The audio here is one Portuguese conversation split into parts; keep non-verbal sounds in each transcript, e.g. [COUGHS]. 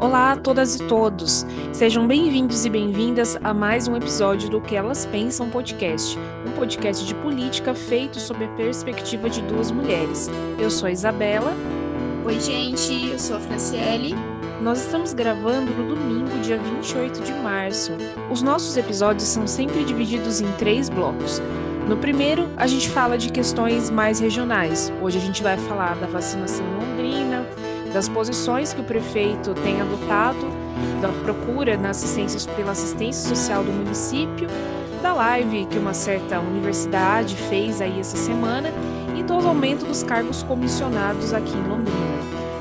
Olá a todas e todos. Sejam bem-vindos e bem-vindas a mais um episódio do Que Elas Pensam podcast, um podcast de política feito sob a perspectiva de duas mulheres. Eu sou a Isabela. Oi, gente, eu sou a Franciele. Nós estamos gravando no domingo, dia 28 de março. Os nossos episódios são sempre divididos em três blocos. No primeiro, a gente fala de questões mais regionais. Hoje a gente vai falar da vacinação em Londrina, das posições que o prefeito tem adotado, da procura na assistência, pela assistência social do município, da live que uma certa universidade fez aí essa semana e do aumento dos cargos comissionados aqui em Londrina.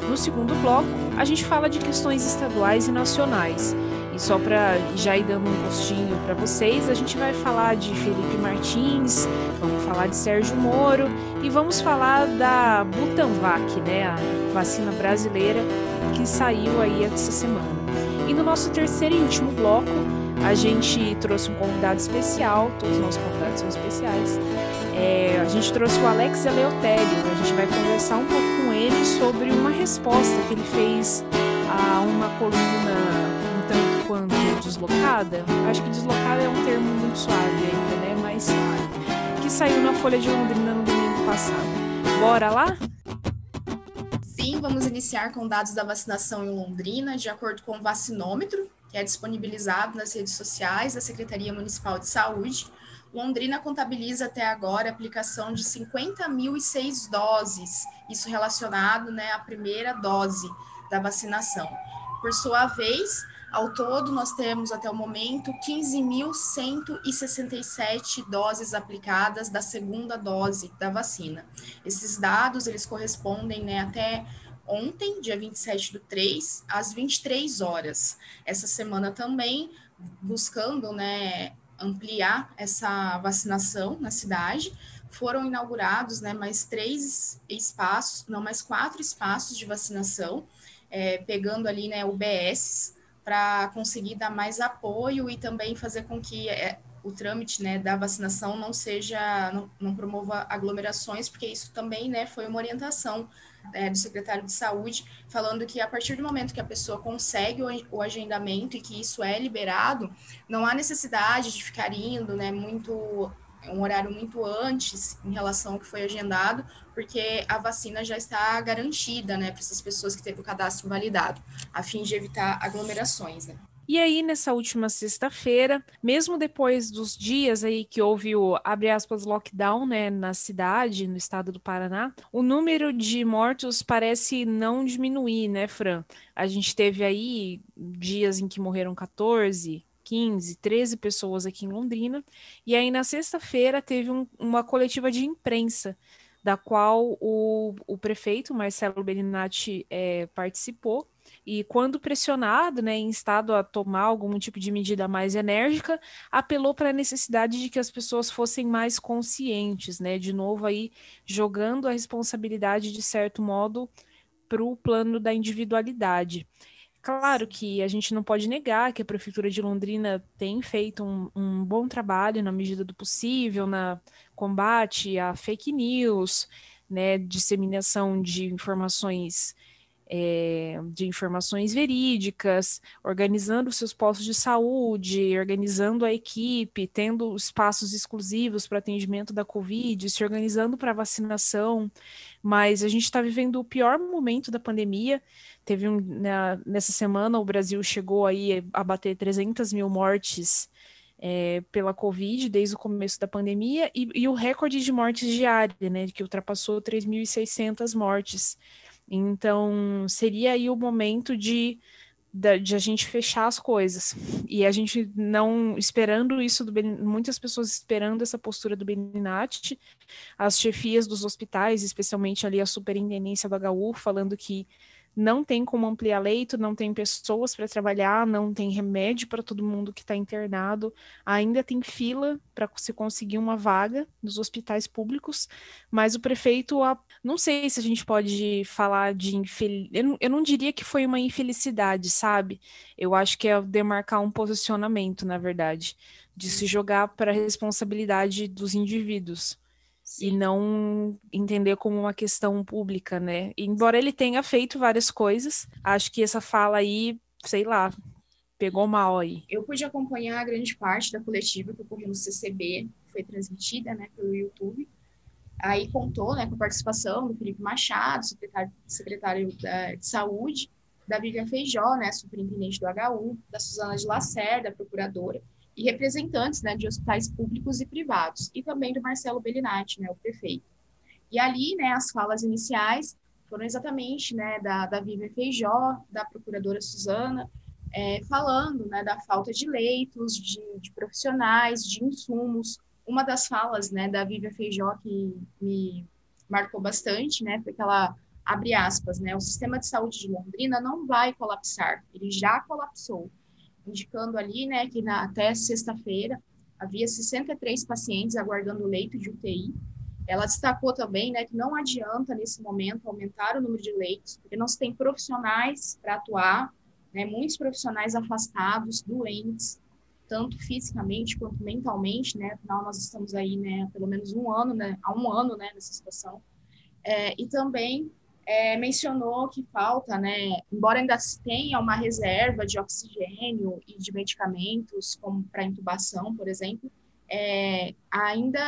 No segundo bloco, a gente fala de questões estaduais e nacionais. E só para já ir dando um gostinho para vocês, a gente vai falar de Felipe Martins, falar de Sérgio Moro e vamos falar da Butanvac, né, a vacina brasileira que saiu aí essa semana. E no nosso terceiro e último bloco, a gente trouxe um convidado especial, todos os nossos convidados são especiais. É, a gente trouxe o Alex Eleutério, a gente vai conversar um pouco com ele sobre uma resposta que ele fez a uma coluna quanto deslocada, acho que deslocada é um termo muito suave ainda, né? Mas que saiu na Folha de Londrina no domingo passado. Bora lá? Sim, vamos iniciar com dados da vacinação em Londrina, de acordo com o vacinômetro, que é disponibilizado nas redes sociais da Secretaria Municipal de Saúde. Londrina contabiliza até agora a aplicação de 50.006 doses, isso relacionado né, à primeira dose da vacinação. Por sua vez, ao todo, nós temos até o momento 15.167 doses aplicadas da segunda dose da vacina. Esses dados, eles correspondem né, até ontem, dia 27 do 3, às 23 horas. Essa semana também, buscando né, ampliar essa vacinação na cidade, foram inaugurados né, mais três espaços, não, mais quatro espaços de vacinação, é, pegando ali né, UBSs, para conseguir dar mais apoio e também fazer com que é, o trâmite né, da vacinação não seja, não, não, promova aglomerações, porque isso também né, foi uma orientação é, do secretário de saúde, falando que a partir do momento que a pessoa consegue o, o agendamento e que isso é liberado, não há necessidade de ficar indo né, muito um horário muito antes em relação ao que foi agendado, porque a vacina já está garantida, né, para essas pessoas que teve o cadastro validado, a fim de evitar aglomerações, né. E aí, nessa última sexta-feira, mesmo depois dos dias aí que houve o, abre aspas, lockdown, né, na cidade, no estado do Paraná, o número de mortos parece não diminuir, né, Fran? A gente teve aí dias em que morreram 14, 15, 13 pessoas aqui em Londrina. E aí, na sexta-feira, teve um, uma coletiva de imprensa, da qual o, o prefeito, Marcelo Bellinati, é, participou. E quando pressionado, né, em estado a tomar algum tipo de medida mais enérgica, apelou para a necessidade de que as pessoas fossem mais conscientes, né? De novo aí jogando a responsabilidade de certo modo para o plano da individualidade. Claro que a gente não pode negar que a Prefeitura de Londrina tem feito um, um bom trabalho na medida do possível, na combate a fake news, né, disseminação de informações é, de informações verídicas, organizando seus postos de saúde, organizando a equipe, tendo espaços exclusivos para atendimento da Covid, se organizando para vacinação, mas a gente está vivendo o pior momento da pandemia. Teve um, na, nessa semana o Brasil chegou aí a bater 300 mil mortes é, pela Covid desde o começo da pandemia e, e o recorde de mortes diárias, né, que ultrapassou 3.600 mortes. Então, seria aí o momento de, de, de, a gente fechar as coisas. E a gente não esperando isso, do muitas pessoas esperando essa postura do Beninati, as chefias dos hospitais, especialmente ali a superintendência do HU, falando que não tem como ampliar leito, não tem pessoas para trabalhar, não tem remédio para todo mundo que está internado, ainda tem fila para se conseguir uma vaga nos hospitais públicos, mas o prefeito, não sei se a gente pode falar de infelicidade, eu, eu não diria que foi uma infelicidade, sabe? Eu acho que é demarcar um posicionamento, na verdade, de se jogar para a responsabilidade dos indivíduos e não entender como uma questão pública, né? embora ele tenha feito várias coisas, acho que essa fala aí sei lá, pegou mal aí. Eu pude acompanhar a grande parte da coletiva que ocorreu no CCB, foi transmitida, né, pelo YouTube. Aí contou, né, com a participação do Felipe Machado, secretário, secretário da, de Saúde, da Vivian Feijó, né, superintendente do HU, da Suzana de Lacerda, procuradora, e representantes, né, de hospitais públicos e privados, e também do Marcelo Bellinati, né, o prefeito. E ali, né, as falas iniciais foram exatamente, né, da, da Vivian Feijó, da procuradora Suzana, é, falando, né, da falta de leitos, de, de profissionais, de insumos, uma das falas, né, da Vivian Feijó que me marcou bastante, né, foi que ela abre aspas, né, o sistema de saúde de Londrina não vai colapsar, ele já colapsou, indicando ali, né, que na, até sexta-feira havia 63 pacientes aguardando leito de UTI. Ela destacou também, né, que não adianta nesse momento aumentar o número de leitos, porque não se tem profissionais para atuar, né, muitos profissionais afastados, doentes, tanto fisicamente quanto mentalmente, né? Afinal, nós estamos aí, né, pelo menos um ano, né, há um ano, né, nessa situação. É, e também é, mencionou que falta, né, embora ainda tenha uma reserva de oxigênio e de medicamentos, como para intubação, por exemplo, é, ainda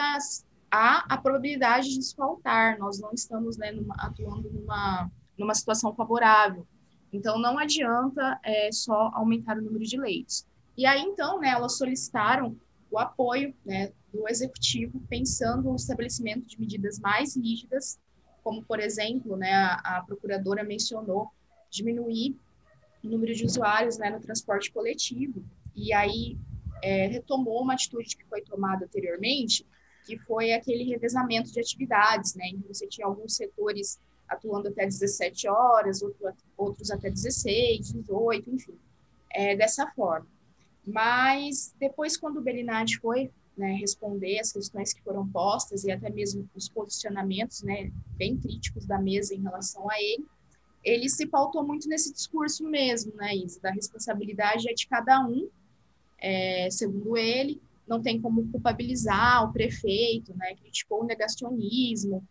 há a probabilidade de faltar. Nós não estamos né, numa, atuando numa, numa situação favorável. Então, não adianta é, só aumentar o número de leitos. E aí, então, né, elas solicitaram o apoio né, do executivo, pensando no estabelecimento de medidas mais rígidas, como, por exemplo, né, a, a procuradora mencionou, diminuir o número de usuários né, no transporte coletivo. E aí é, retomou uma atitude que foi tomada anteriormente, que foi aquele revezamento de atividades, né? Então, você tinha alguns setores atuando até 17 horas, outro, outros até 16, 18, enfim, é, dessa forma. Mas depois, quando o Belinati foi né, responder as questões que foram postas e até mesmo os posicionamentos né, bem críticos da mesa em relação a ele, ele se pautou muito nesse discurso mesmo, né, Isa, da responsabilidade é de cada um, é, segundo ele, não tem como culpabilizar o prefeito, né, criticou o negacionismo.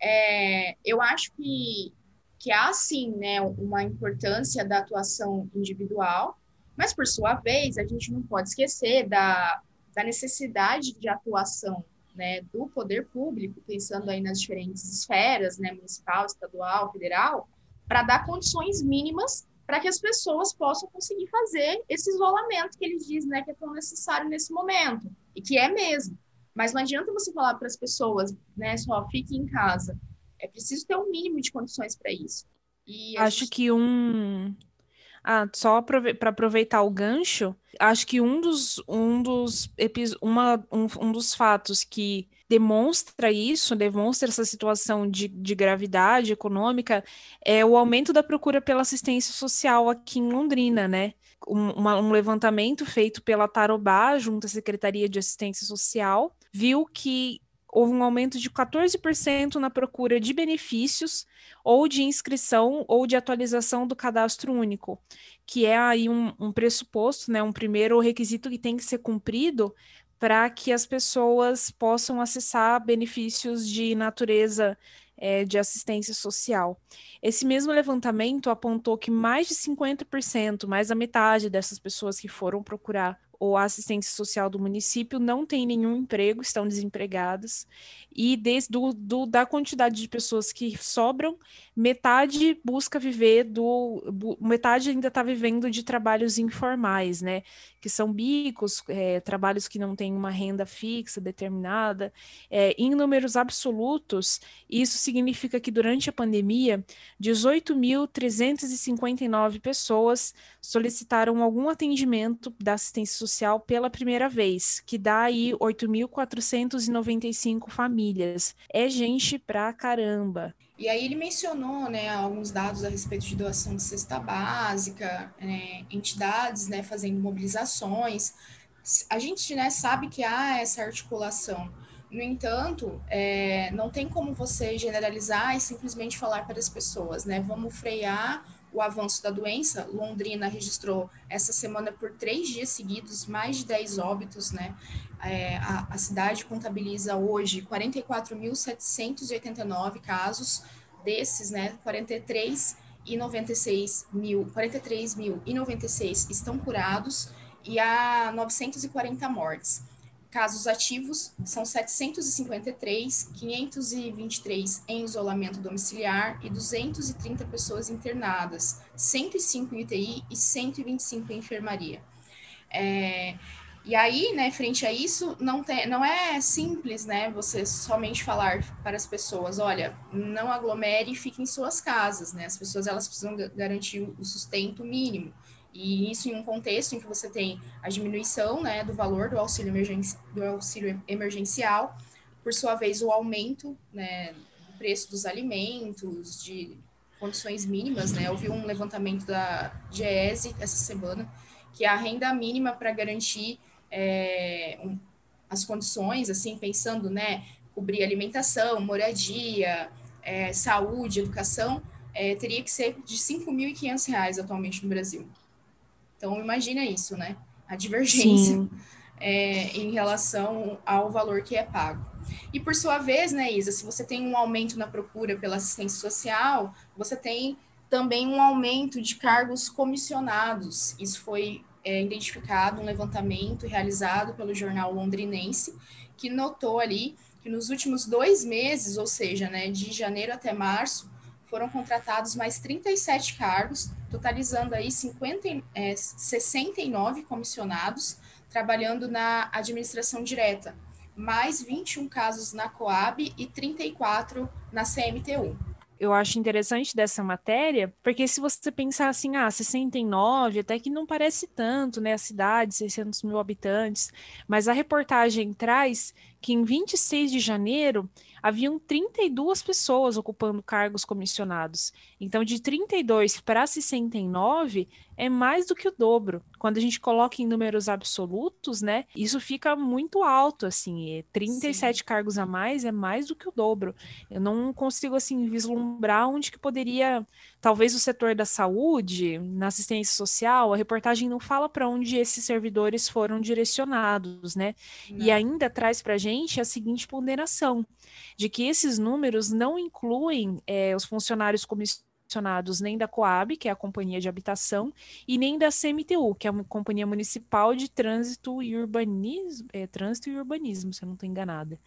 É, eu acho que, que há, sim, né, uma importância da atuação individual, mas, por sua vez, a gente não pode esquecer da, da necessidade de atuação né, do poder público, pensando aí nas diferentes esferas, né, municipal, estadual, federal, para dar condições mínimas para que as pessoas possam conseguir fazer esse isolamento que eles dizem né, que é tão necessário nesse momento, e que é mesmo. Mas não adianta você falar para as pessoas, né, só fique em casa. É preciso ter um mínimo de condições para isso. Acho gente... que um, ah, só para aproveitar o gancho, acho que um dos, um dos, uma, um, um dos fatos que demonstra isso, demonstra essa situação de, de gravidade econômica, é o aumento da procura pela assistência social aqui em Londrina, né? Um, uma, um levantamento feito pela Tarobá, junto à Secretaria de Assistência Social, viu que houve um aumento de 14% na procura de benefícios ou de inscrição ou de atualização do cadastro único, que é aí um, um pressuposto, né, um primeiro requisito que tem que ser cumprido para que as pessoas possam acessar benefícios de natureza é, de assistência social. Esse mesmo levantamento apontou que mais de 50%, mais da metade dessas pessoas que foram procurar ou a assistência social do município não tem nenhum emprego, estão desempregadas, e desde do, do, da quantidade de pessoas que sobram, metade busca viver do. metade ainda está vivendo de trabalhos informais, né? Que são bicos, é, trabalhos que não têm uma renda fixa determinada. É, em números absolutos, isso significa que durante a pandemia, 18.359 pessoas solicitaram algum atendimento da assistência social pela primeira vez, que dá aí 8.495 famílias. É gente pra caramba. E aí ele mencionou né, alguns dados a respeito de doação de cesta básica, né, entidades né, fazendo mobilizações. A gente né, sabe que há essa articulação. No entanto, é, não tem como você generalizar e simplesmente falar para as pessoas, né? Vamos frear o avanço da doença. Londrina registrou essa semana por três dias seguidos mais de 10 óbitos, né? É, a, a cidade contabiliza hoje 44.789 casos, desses, né, 43 e 96 mil, 43 mil e 96 estão curados e há 940 mortes. Casos ativos são 753, 523 em isolamento domiciliar e 230 pessoas internadas, 105 em UTI e 125 em enfermaria. É, e aí, né, frente a isso, não, tem, não é simples, né, você somente falar para as pessoas, olha, não aglomere e fique em suas casas, né, as pessoas, elas precisam garantir o sustento mínimo, e isso em um contexto em que você tem a diminuição, né, do valor do auxílio, emergenci do auxílio emergencial, por sua vez, o aumento, né, do preço dos alimentos, de condições mínimas, né, eu vi um levantamento da GESE essa semana, que a renda mínima para garantir é, um, as condições, assim, pensando, né, cobrir alimentação, moradia, é, saúde, educação, é, teria que ser de R$ 5.500 atualmente no Brasil. Então, imagina isso, né? A divergência é, em relação ao valor que é pago. E, por sua vez, né, Isa, se você tem um aumento na procura pela assistência social, você tem também um aumento de cargos comissionados. Isso foi é, identificado um levantamento realizado pelo jornal londrinense, que notou ali que nos últimos dois meses, ou seja, né, de janeiro até março, foram contratados mais 37 cargos, totalizando aí 50, é, 69 comissionados trabalhando na administração direta, mais 21 casos na Coab e 34 na CMTU eu acho interessante dessa matéria, porque se você pensar assim, ah, 69, até que não parece tanto, né, a cidade, 600 mil habitantes, mas a reportagem traz que em 26 de janeiro haviam 32 pessoas ocupando cargos comissionados. Então, de 32 para 69 é mais do que o dobro. Quando a gente coloca em números absolutos, né, isso fica muito alto, assim, 37 Sim. cargos a mais é mais do que o dobro. Eu não consigo, assim, vislumbrar onde que poderia, talvez o setor da saúde, na assistência social, a reportagem não fala para onde esses servidores foram direcionados, né, não. e ainda traz para a gente a seguinte ponderação, de que esses números não incluem é, os funcionários comissionados nem da Coab, que é a Companhia de Habitação, e nem da CMTU, que é a Companhia Municipal de Trânsito e Urbanismo, é, Trânsito e Urbanismo, se eu não estou enganada.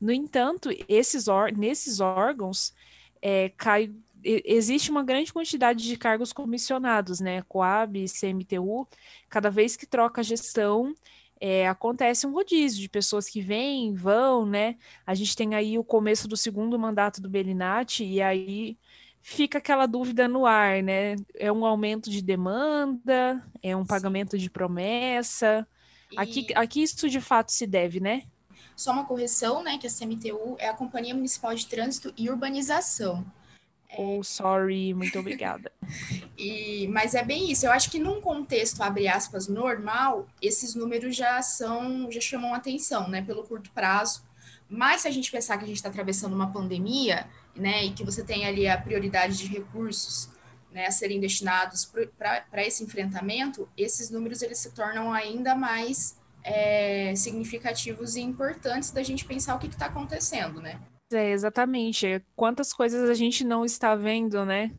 No entanto, esses nesses órgãos é, cai, existe uma grande quantidade de cargos comissionados, né? Coab, CMTU, cada vez que troca a gestão, é, acontece um rodízio de pessoas que vêm, vão, né? A gente tem aí o começo do segundo mandato do Belinati, e aí fica aquela dúvida no ar, né? É um aumento de demanda, é um pagamento de promessa. E... Aqui, aqui isso de fato se deve, né? Só uma correção, né? Que a CMTU é a Companhia Municipal de Trânsito e Urbanização. Oh, sorry, muito obrigada. [LAUGHS] e, mas é bem isso. Eu acho que num contexto, abre aspas, normal, esses números já são, já chamam atenção, né? Pelo curto prazo. Mas se a gente pensar que a gente está atravessando uma pandemia, né, e que você tem ali a prioridade de recursos né, a serem destinados para esse enfrentamento, esses números eles se tornam ainda mais é, significativos e importantes da gente pensar o que está acontecendo, né? É, exatamente. Quantas coisas a gente não está vendo, né?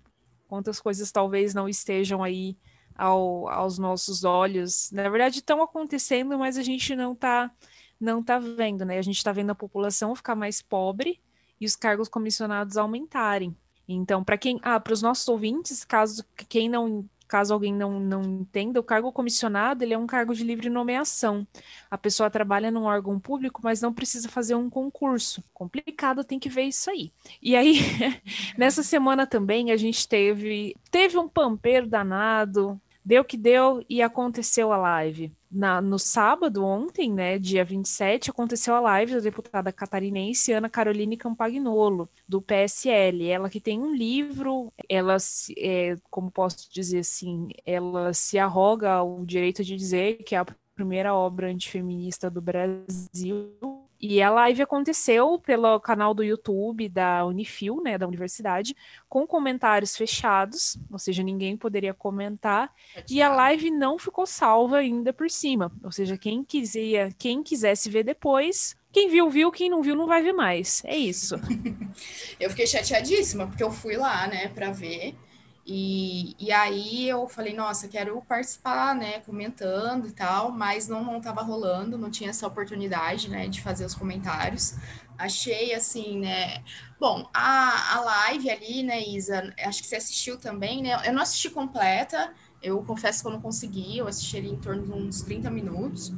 Quantas coisas talvez não estejam aí ao, aos nossos olhos. Na verdade, estão acontecendo, mas a gente não está não tá vendo, né? A gente está vendo a população ficar mais pobre, e os cargos comissionados aumentarem. Então, para quem, ah, para os nossos ouvintes, caso quem não, caso alguém não, não entenda, o cargo comissionado ele é um cargo de livre nomeação. A pessoa trabalha num órgão público, mas não precisa fazer um concurso. Complicado, tem que ver isso aí. E aí, [LAUGHS] nessa semana também a gente teve teve um pampeiro danado, deu que deu e aconteceu a live na, no sábado, ontem, né, dia 27, aconteceu a live da deputada catarinense Ana Caroline Campagnolo, do PSL. Ela que tem um livro, ela, é, como posso dizer assim, ela se arroga o direito de dizer que é a primeira obra antifeminista do Brasil e a live aconteceu pelo canal do YouTube da Unifil, né, da universidade, com comentários fechados, ou seja, ninguém poderia comentar, é e a live não ficou salva ainda por cima. Ou seja, quem quiser, quem quisesse ver depois, quem viu, viu, quem não viu, não vai ver mais. É isso. [LAUGHS] eu fiquei chateadíssima, porque eu fui lá, né, para ver. E, e aí eu falei, nossa, quero participar, né, comentando e tal, mas não, não rolando, não tinha essa oportunidade, né, de fazer os comentários. Achei assim, né? Bom, a, a live ali, né, Isa? Acho que você assistiu também, né? Eu não assisti completa, eu confesso que eu não consegui, eu assisti ali em torno de uns 30 minutos.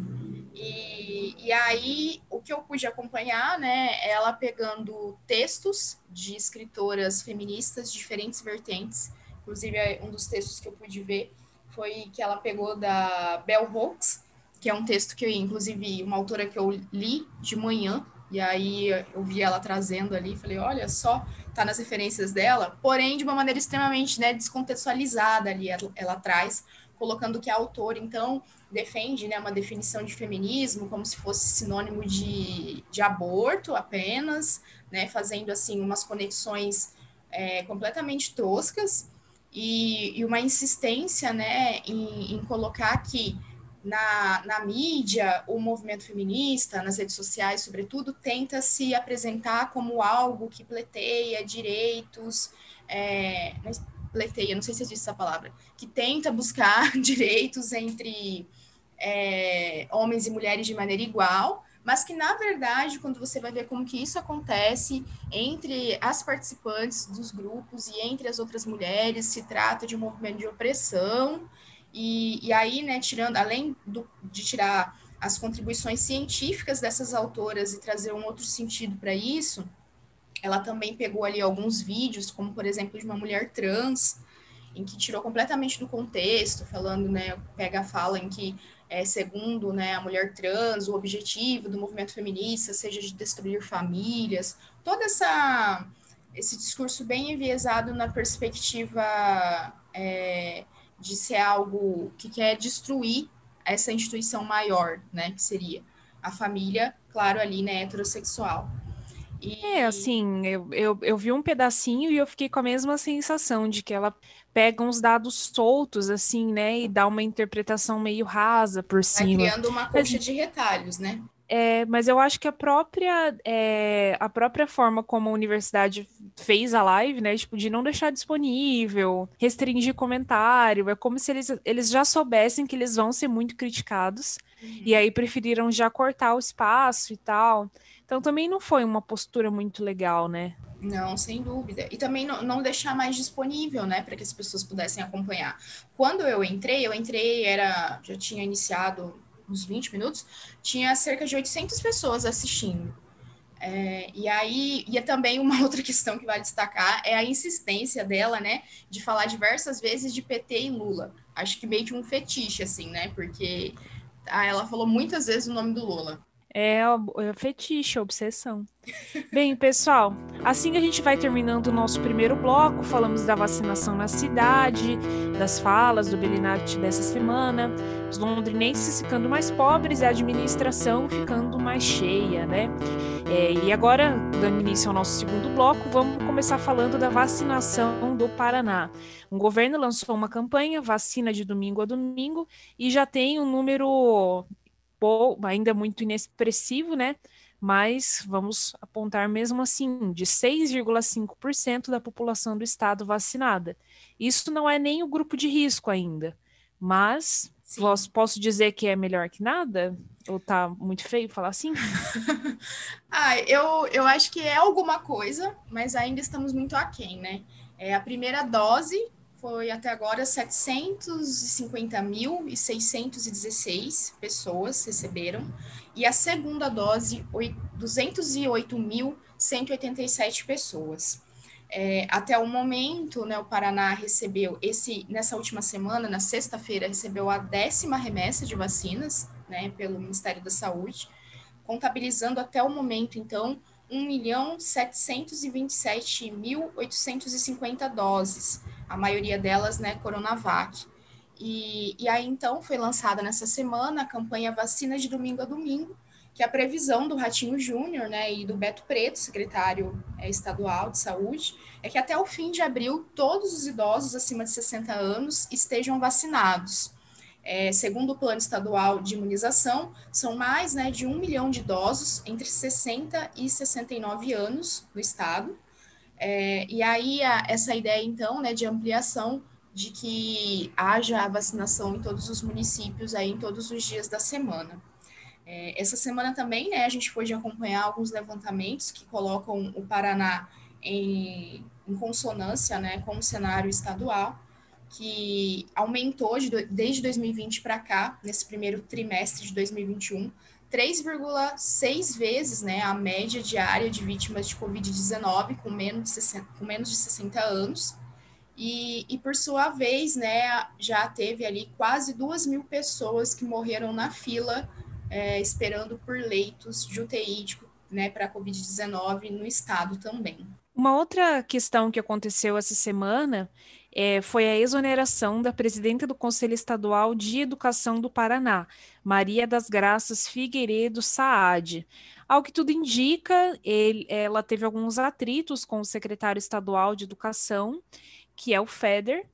E, e aí, o que eu pude acompanhar, né, ela pegando textos de escritoras feministas de diferentes vertentes. Inclusive, um dos textos que eu pude ver foi que ela pegou da Bell Hooks, que é um texto que, inclusive, uma autora que eu li de manhã, e aí eu vi ela trazendo ali, falei, olha só, tá nas referências dela, porém de uma maneira extremamente né, descontextualizada ali, ela, ela traz, colocando que a autora, então, defende né, uma definição de feminismo como se fosse sinônimo de, de aborto apenas, né, fazendo assim umas conexões é, completamente toscas e, e, uma insistência né, em, em colocar que na, na mídia, o movimento feminista, nas redes sociais, sobretudo, tenta se apresentar como algo que pleiteia direitos, é, pleiteia, não sei se existe essa palavra, que tenta buscar [LAUGHS] direitos entre é, homens e mulheres de maneira igual, mas que, na verdade, quando você vai ver como que isso acontece entre as participantes dos grupos e entre as outras mulheres, se trata de um movimento de opressão, e, e aí, né, tirando, além do, de tirar as contribuições científicas dessas autoras e trazer um outro sentido para isso, ela também pegou ali alguns vídeos, como por exemplo de uma mulher trans, em que tirou completamente do contexto, falando, né, pega a fala em que, é, segundo né, a mulher trans, o objetivo do movimento feminista seja de destruir famílias, toda essa esse discurso bem enviesado na perspectiva é, de ser algo que quer destruir essa instituição maior, né, que seria a família, claro, ali, né, heterossexual. E... É, assim, eu, eu, eu vi um pedacinho e eu fiquei com a mesma sensação de que ela pega uns dados soltos, assim, né, e dá uma interpretação meio rasa por cima. Criando uma coxa Mas... de retalhos, né? É, mas eu acho que a própria, é, a própria forma como a universidade fez a live, né? Tipo, de não deixar disponível, restringir comentário, é como se eles, eles já soubessem que eles vão ser muito criticados, uhum. e aí preferiram já cortar o espaço e tal. Então também não foi uma postura muito legal, né? Não, sem dúvida. E também não, não deixar mais disponível, né, para que as pessoas pudessem acompanhar. Quando eu entrei, eu entrei, era já tinha iniciado uns 20 minutos, tinha cerca de 800 pessoas assistindo. É, e aí, e é também uma [LAUGHS] outra questão que vale destacar é a insistência dela, né, de falar diversas vezes de PT e Lula. Acho que meio que um fetiche, assim, né, porque ah, ela falou muitas vezes o nome do Lula. É, é fetiche, obsessão. Bem, pessoal, assim a gente vai terminando o nosso primeiro bloco, falamos da vacinação na cidade, das falas do Belinati dessa semana, os londrinenses ficando mais pobres e a administração ficando mais cheia, né? É, e agora, dando início ao nosso segundo bloco, vamos começar falando da vacinação do Paraná. O governo lançou uma campanha, vacina de domingo a domingo, e já tem um número ainda muito inexpressivo, né? Mas vamos apontar mesmo assim, de 6,5% da população do estado vacinada. Isso não é nem o grupo de risco ainda, mas posso, posso dizer que é melhor que nada? Ou tá muito feio falar assim? [LAUGHS] ah, eu, eu acho que é alguma coisa, mas ainda estamos muito aquém, né? É, a primeira dose foi até agora 750.616 pessoas receberam, e a segunda dose, 208.187 pessoas. É, até o momento, né, o Paraná recebeu esse nessa última semana, na sexta-feira, recebeu a décima remessa de vacinas, né, pelo Ministério da Saúde, contabilizando até o momento, então, 1.727.850 doses, a maioria delas, né, Coronavac. E, e aí, então, foi lançada nessa semana a campanha Vacina de Domingo a Domingo, que é a previsão do Ratinho Júnior, né, e do Beto Preto, secretário é, estadual de saúde, é que até o fim de abril todos os idosos acima de 60 anos estejam vacinados. É, segundo o Plano Estadual de Imunização, são mais né, de um milhão de idosos entre 60 e 69 anos no estado. É, e aí, a, essa ideia, então, né, de ampliação de que haja a vacinação em todos os municípios, aí, em todos os dias da semana. É, essa semana também, né, a gente pôde acompanhar alguns levantamentos que colocam o Paraná em, em consonância né, com o cenário estadual, que aumentou de, desde 2020 para cá, nesse primeiro trimestre de 2021, 3,6 vezes né, a média diária de vítimas de Covid-19 com, menos de 60, com menos de 60 anos. E, e, por sua vez, né, já teve ali quase duas mil pessoas que morreram na fila é, esperando por leitos de UTI né, para Covid-19 no estado também. Uma outra questão que aconteceu essa semana é, foi a exoneração da presidenta do Conselho Estadual de Educação do Paraná, Maria das Graças Figueiredo Saad. Ao que tudo indica, ele, ela teve alguns atritos com o secretário estadual de Educação, que é o FEDER,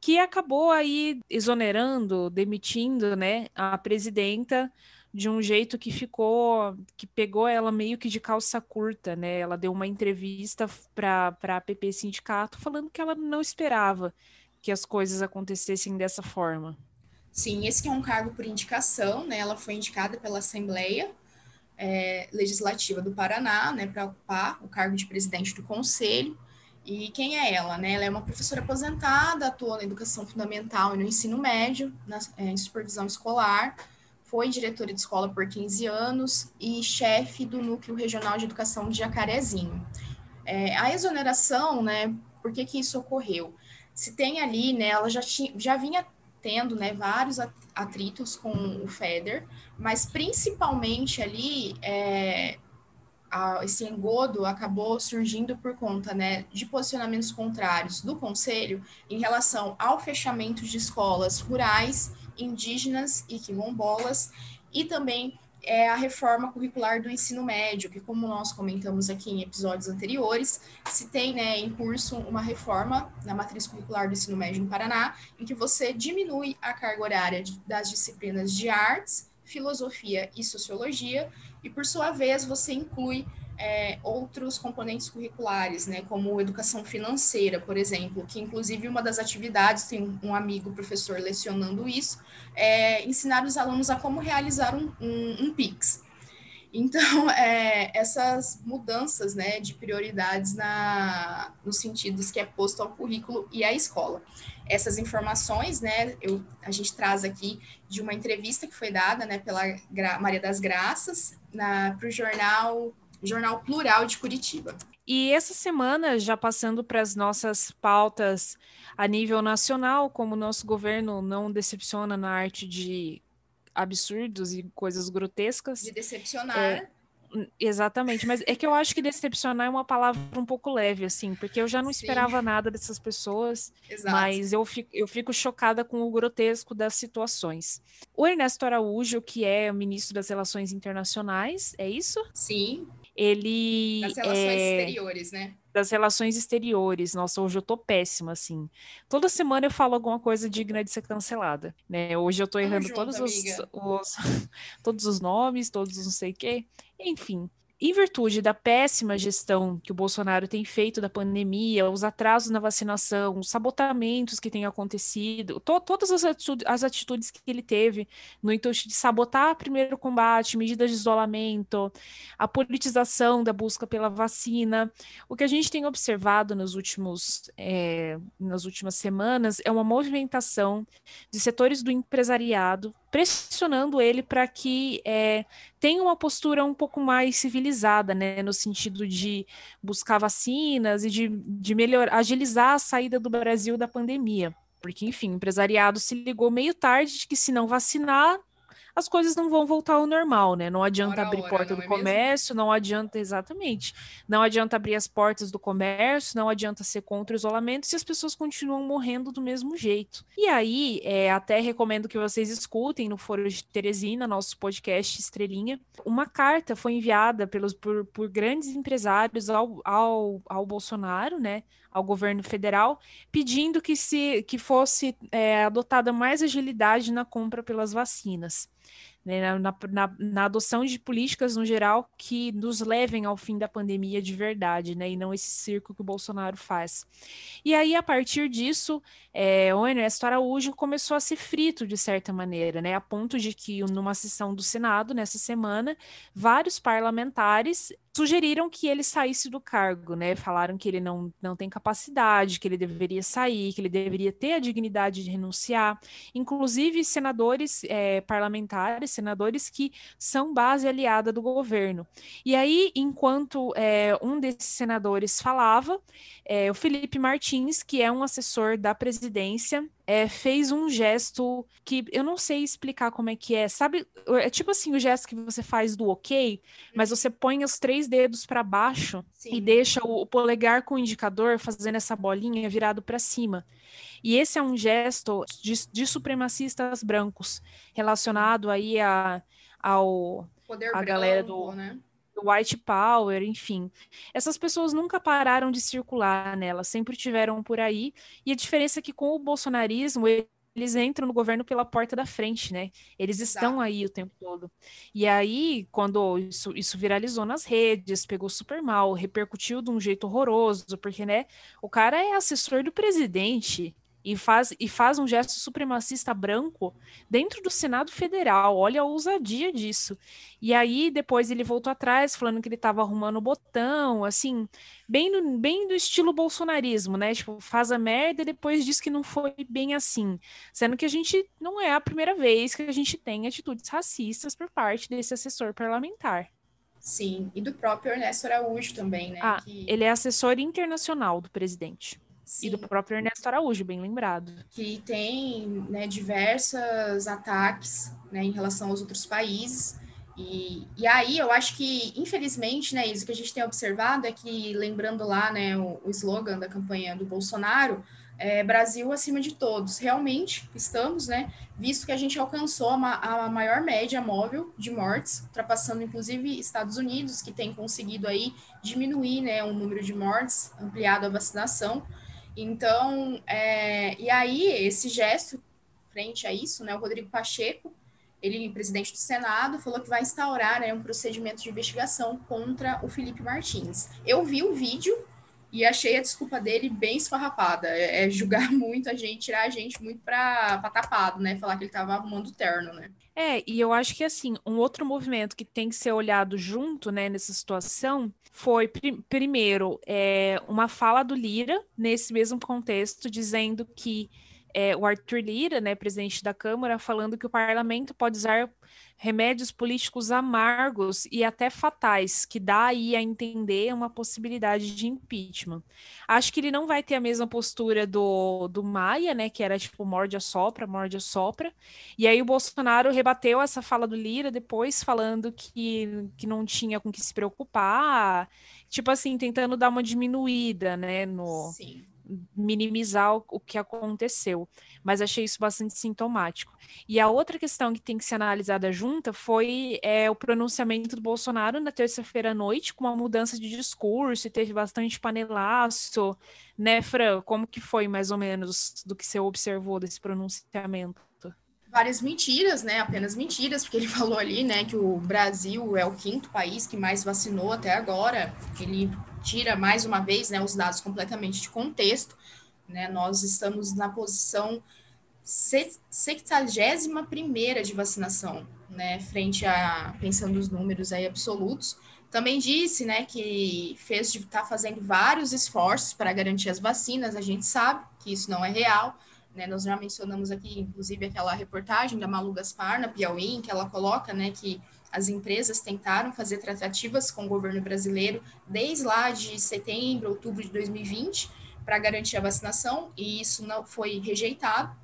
que acabou aí exonerando, demitindo né, a presidenta de um jeito que ficou, que pegou ela meio que de calça curta, né? Ela deu uma entrevista para a PP Sindicato falando que ela não esperava que as coisas acontecessem dessa forma. Sim, esse é um cargo por indicação, né? Ela foi indicada pela Assembleia é, Legislativa do Paraná, né, para ocupar o cargo de presidente do Conselho. E quem é ela? Né? Ela é uma professora aposentada, atua na educação fundamental e no ensino médio, na, é, em supervisão escolar, foi diretora de escola por 15 anos e chefe do Núcleo Regional de Educação de Jacarezinho. É, a exoneração, né, por que, que isso ocorreu? Se tem ali, né, ela já, tinha, já vinha tendo né, vários atritos com o FEDER, mas principalmente ali é, a, esse engodo acabou surgindo por conta né, de posicionamentos contrários do Conselho em relação ao fechamento de escolas rurais indígenas e quilombolas, e também é a reforma curricular do ensino médio, que como nós comentamos aqui em episódios anteriores, se tem né, em curso uma reforma na matriz curricular do ensino médio no Paraná, em que você diminui a carga horária das disciplinas de artes, filosofia e sociologia, e por sua vez você inclui é, outros componentes curriculares, né, como educação financeira, por exemplo, que inclusive uma das atividades, tem um amigo professor lecionando isso, é ensinar os alunos a como realizar um, um, um PIX. Então, [LAUGHS] é, essas mudanças né, de prioridades na, nos sentidos que é posto ao currículo e à escola. Essas informações, né, eu, a gente traz aqui de uma entrevista que foi dada né, pela Gra Maria das Graças para o jornal Jornal Plural de Curitiba. E essa semana, já passando para as nossas pautas a nível nacional, como o nosso governo não decepciona na arte de absurdos e coisas grotescas. De decepcionar. É, Exatamente, mas é que eu acho que decepcionar é uma palavra um pouco leve, assim, porque eu já não Sim. esperava nada dessas pessoas, Exato. mas eu fico, eu fico chocada com o grotesco das situações. O Ernesto Araújo, que é o ministro das Relações Internacionais, é isso? Sim. Ele. Das relações é... exteriores, né? das relações exteriores. Nossa, hoje eu tô péssima, assim. Toda semana eu falo alguma coisa digna de ser cancelada, né? Hoje eu tô errando todos os, os, [LAUGHS] todos os nomes, todos os não sei o quê. Enfim, em virtude da péssima gestão que o Bolsonaro tem feito da pandemia, os atrasos na vacinação, os sabotamentos que têm acontecido, to todas as, atitudes, as atitudes que ele teve no intuito de sabotar primeiro combate, medidas de isolamento, a politização da busca pela vacina, o que a gente tem observado nos últimos, é, nas últimas semanas é uma movimentação de setores do empresariado pressionando ele para que é, tenha uma postura um pouco mais civilizada, né, no sentido de buscar vacinas e de, de melhorar, agilizar a saída do Brasil da pandemia. Porque, enfim, o empresariado se ligou meio tarde de que se não vacinar, as coisas não vão voltar ao normal, né? Não adianta abrir hora, porta do é comércio, mesmo? não adianta exatamente, não adianta abrir as portas do comércio, não adianta ser contra o isolamento se as pessoas continuam morrendo do mesmo jeito. E aí, é, até recomendo que vocês escutem no Foro de Teresina, nosso podcast Estrelinha, uma carta foi enviada pelos por, por grandes empresários ao, ao, ao Bolsonaro, né? Ao governo federal, pedindo que, se, que fosse é, adotada mais agilidade na compra pelas vacinas. né, na, na, na, adoção de políticas no geral que nos levem ao fim da pandemia de verdade, né, e não esse circo que o Bolsonaro faz. E aí, a partir disso, é, o Ernesto Araújo começou a ser frito de certa maneira, né, a ponto de que numa sessão do Senado, nessa semana, vários parlamentares sugeriram que ele saísse do cargo, né? Falaram que ele não, não tem capacidade, que ele deveria sair, que ele deveria ter a dignidade de renunciar. Inclusive, senadores é, parlamentares, senadores que são base aliada do governo. E aí, enquanto é, um desses senadores falava, é, o Felipe Martins, que é um assessor da presidência, é, fez um gesto que eu não sei explicar como é que é. Sabe, é tipo assim o gesto que você faz do ok, mas você põe os três dedos para baixo Sim. e deixa o, o, polegar com o indicador fazendo essa bolinha virado para cima. E esse é um gesto de, de supremacistas brancos relacionado aí a, ao Poder a branco, galera do né? White power, enfim. Essas pessoas nunca pararam de circular nela, sempre tiveram por aí. E a diferença é que com o bolsonarismo, eles entram no governo pela porta da frente, né? Eles estão aí o tempo todo. E aí, quando isso, isso viralizou nas redes, pegou super mal, repercutiu de um jeito horroroso, porque, né, o cara é assessor do presidente e faz, e faz um gesto supremacista branco dentro do Senado Federal. Olha a ousadia disso. E aí, depois ele voltou atrás, falando que ele estava arrumando o botão, assim, bem, no, bem do estilo bolsonarismo, né? Tipo, faz a merda e depois diz que não foi bem assim. Sendo que a gente não é a primeira vez que a gente tem atitudes racistas por parte desse assessor parlamentar. Sim, e do próprio Ernesto Araújo também, né? Ah, que... ele é assessor internacional do presidente. Sim. E do próprio Ernesto Araújo, bem lembrado. Que tem né, diversos ataques né, em relação aos outros países. E, e aí eu acho que, infelizmente, né, isso que a gente tem observado é que, lembrando lá né, o, o slogan da campanha do Bolsonaro, é, Brasil acima de todos. Realmente estamos, né? Visto que a gente alcançou a, a, maior média móvel de mortes, ultrapassando inclusive Estados Unidos, que tem conseguido aí diminuir né, o número de mortes, ampliado a vacinação. Então, é, e aí, esse gesto, frente a isso, né, o Rodrigo Pacheco, ele, presidente do Senado, falou que vai instaurar né, um procedimento de investigação contra o Felipe Martins. Eu vi o vídeo e achei a desculpa dele bem esfarrapada. É, é julgar [LAUGHS] muito a gente, tirar a gente muito para tapado, né? Falar que ele estava arrumando terno, né? É, e eu acho que assim, um outro movimento que tem que ser olhado junto, né, nessa situação, foi pr primeiro é, uma fala do Lira nesse mesmo contexto, dizendo que é, o Arthur Lira, né, presidente da Câmara, falando que o parlamento pode usar remédios políticos amargos e até fatais, que dá aí a entender uma possibilidade de impeachment. Acho que ele não vai ter a mesma postura do, do Maia, né, que era tipo morde a sopra, morde a sopra. E aí o Bolsonaro rebateu essa fala do Lira depois, falando que, que não tinha com que se preocupar, tipo assim, tentando dar uma diminuída, né, no... Sim minimizar o, que aconteceu, mas achei isso bastante sintomático. E a outra questão que tem que ser analisada junta foi é, o pronunciamento do Bolsonaro na terça-feira à noite, com uma mudança de discurso, e teve bastante panelaço, né, Fran? Como que foi, mais ou menos, do que você observou desse pronunciamento? Várias mentiras, né? Apenas mentiras, porque ele [LAUGHS] falou ali, né, que o Brasil é o quinto país que mais vacinou até agora. Ele tira mais uma vez, né, os dados completamente de contexto, né? Nós estamos na posição 61 primeira de vacinação, né, frente a pensando os números aí absolutos. Também disse, né, que fez de tá fazendo vários esforços para garantir as vacinas. A gente sabe que isso não é real né, nós já mencionamos aqui, inclusive, aquela reportagem da Malu Gaspar, na Piauí, em que ela coloca né, que as empresas tentaram fazer tratativas com o governo brasileiro desde lá de setembro, outubro de 2020, para garantir a vacinação, e isso não foi rejeitado.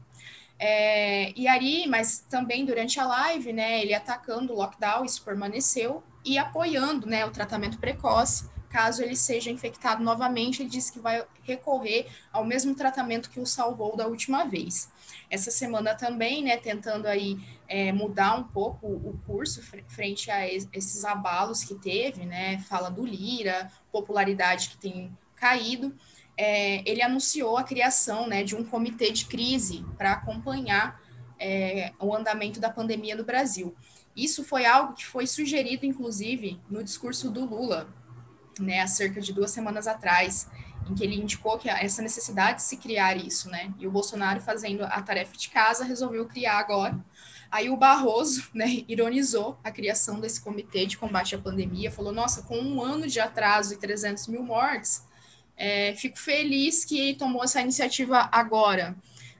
É, e aí, mas também durante a live, né, ele atacando o lockdown, isso permaneceu, e apoiando né, o tratamento precoce, caso ele seja infectado novamente, ele disse que vai recorrer ao mesmo tratamento que o salvou da última vez. Essa semana também, né, tentando aí é, mudar um pouco o curso frente a esses abalos que teve, né, fala do Lira, popularidade que tem caído, é, ele anunciou a criação, né, de um comitê de crise para acompanhar é, o andamento da pandemia no Brasil. Isso foi algo que foi sugerido, inclusive, no discurso do Lula, né, há cerca de duas semanas atrás, em que ele indicou que essa necessidade de se criar isso, né? E o Bolsonaro, fazendo a tarefa de casa, resolveu criar agora. Aí o Barroso, né, ironizou a criação desse comitê de combate à pandemia, falou: nossa, com um ano de atraso e 300 mil mortes, é, fico feliz que tomou essa iniciativa agora,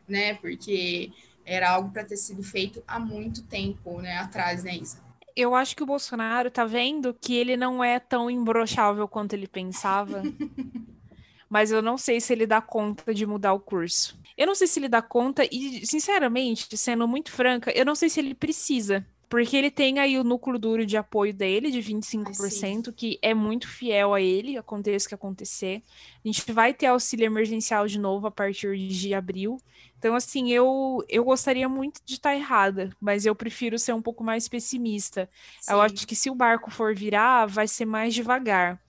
né? Porque era algo para ter sido feito há muito tempo, né, atrás, né, Isa? Eu acho que o Bolsonaro tá vendo que ele não é tão imbrochável quanto ele pensava. [LAUGHS] mas eu não sei se ele dá conta de mudar o curso. Eu não sei se ele dá conta e, sinceramente, sendo muito franca, eu não sei se ele precisa. Porque ele tem aí o núcleo duro de apoio dele, de 25%, Ai, que é muito fiel a ele, aconteça o que acontecer. A gente vai ter auxílio emergencial de novo a partir de abril. Então, assim, eu, eu gostaria muito de estar errada, mas eu prefiro ser um pouco mais pessimista. Sim. Eu acho que se o barco for virar, vai ser mais devagar.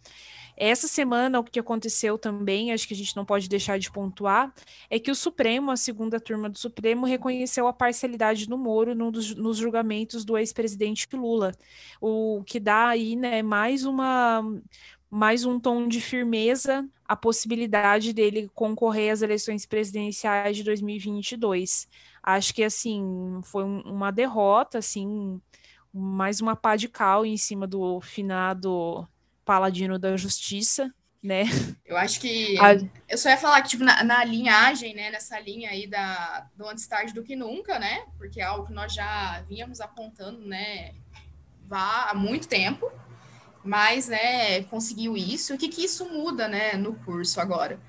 Essa semana, o que aconteceu também, acho que a gente não pode deixar de pontuar, é que o Supremo, a segunda turma do Supremo, reconheceu a parcialidade do Moro no nos julgamentos do ex-presidente Lula, o que dá aí né, mais uma mais um tom de firmeza a possibilidade dele concorrer às eleições presidenciais de 2022. Acho que assim foi um, uma derrota, assim, mais uma pá de cal em cima do finado paladino da justiça, né? Eu acho que. A... Eu só ia falar que, tipo, na, na, linhagem, né? Nessa linha aí da, do antes tarde do que nunca, né? Porque é algo que nós já vínhamos apontando, né? Vá há muito tempo, mas, né, conseguiu isso. O que, que isso muda, né, no curso agora?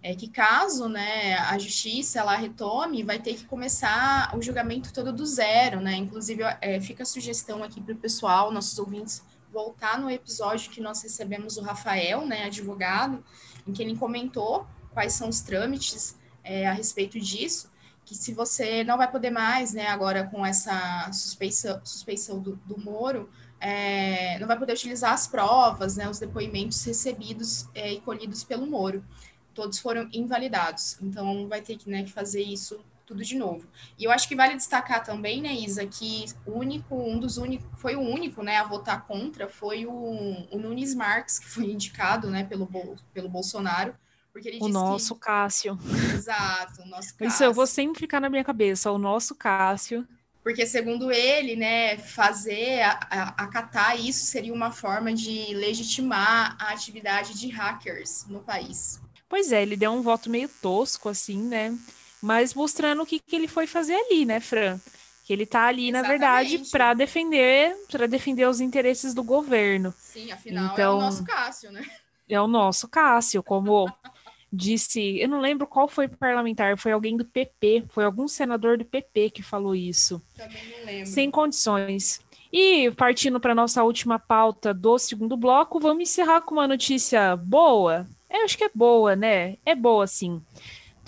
É que caso, né, a justiça ela retome, vai ter que começar o julgamento todo do zero, né? Inclusive, é, fica a sugestão aqui para o pessoal, nossos ouvintes, voltar no episódio que nós recebemos o Rafael, né, advogado, em que ele comentou quais são os trâmites é, a respeito disso, que se você não vai poder mais, né, agora com essa suspeição, suspeição do, do Moro, é, não vai poder utilizar as provas, né, os depoimentos recebidos é, e colhidos pelo Moro. Todos foram invalidados. Então, vai ter que, né, que fazer isso tudo de novo. E eu acho que vale destacar também, né, Isa, que o único, um dos únicos, foi o único, né, a votar contra, foi o, o Nunes Marques, que foi indicado, né, pelo, pelo Bolsonaro, porque ele o nosso que... Cássio. Exato, o nosso Cássio. [LAUGHS] Isso eu vou sempre ficar na minha cabeça, o nosso Cássio. Porque, segundo ele, né, fazer, a, a, acatar isso seria uma forma de legitimar a atividade de hackers no país. Pois é, ele deu um voto meio tosco, assim, né? Mas mostrando o que, que ele foi fazer ali, né, Fran? Que ele está ali, Exatamente. na verdade, para defender, para defender os interesses do governo. Sim, afinal então, é o então, nosso Cássio, né? É o nosso Cássio, como [LAUGHS] disse, eu não lembro qual foi o parlamentar, foi alguém do PP, foi algum senador do PP que falou isso. Também não lembro. Sem condições. E partindo para nossa última pauta do segundo bloco, vamos encerrar com uma notícia boa. Eu acho que é boa, né? É boa, sim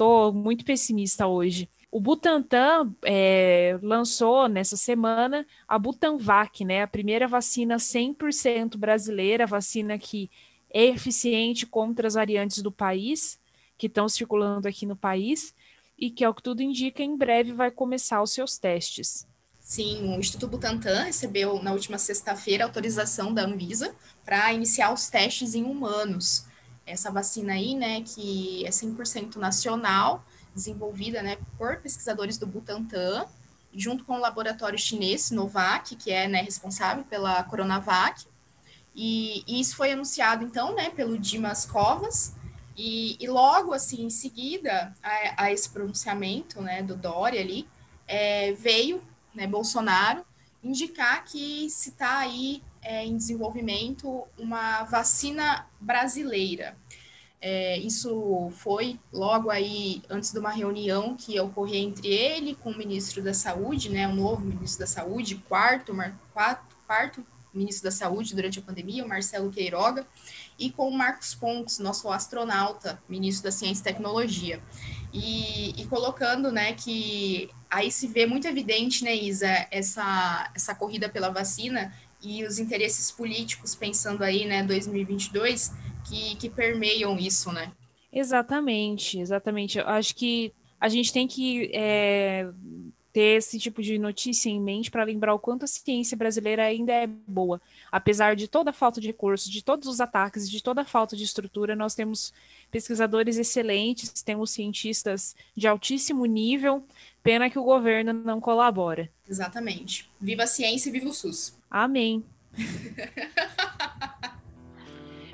tô muito pessimista hoje. O Butantan é, lançou nessa semana a Butanvac, né, a primeira vacina 100% brasileira, vacina que é eficiente contra as variantes do país, que estão circulando aqui no país, e que, ao que tudo indica, em breve vai começar os seus testes. Sim, o Instituto Butantan recebeu na última sexta-feira autorização da Anvisa para iniciar os testes em humanos essa vacina aí, né, que é 100% nacional, desenvolvida, né, por pesquisadores do Butantan, junto com o laboratório chinês Novak, que é, né, responsável pela Coronavac. E, e isso foi anunciado, então, né, pelo Dimas Covas, e, e logo, assim, em seguida a, a esse pronunciamento, né, do Dória ali, é, veio, né, Bolsonaro indicar que se está aí é, em desenvolvimento uma vacina brasileira. É, isso foi logo aí antes de uma reunião que ia ocorrer entre ele com o ministro da Saúde, né, o novo ministro da Saúde, quarto, quarto, quarto ministro da Saúde durante a pandemia, o Marcelo Queiroga, e com o Marcos Pontes, nosso astronauta, ministro da Ciência e Tecnologia. E, e, colocando, né, que aí se vê muito evidente, né, Isa, essa, essa corrida pela vacina e os interesses políticos, pensando aí, né, 2022, que, que permeiam isso, né? Exatamente, exatamente. Eu acho que a gente tem que é, ter esse tipo de notícia em mente para lembrar o quanto a ciência brasileira ainda é boa. Apesar de toda a falta de recursos, de todos os ataques, de toda a falta de estrutura, nós temos pesquisadores excelentes, temos cientistas de altíssimo nível. Pena que o governo não colabora. Exatamente. Viva a ciência e viva o SUS. Amém.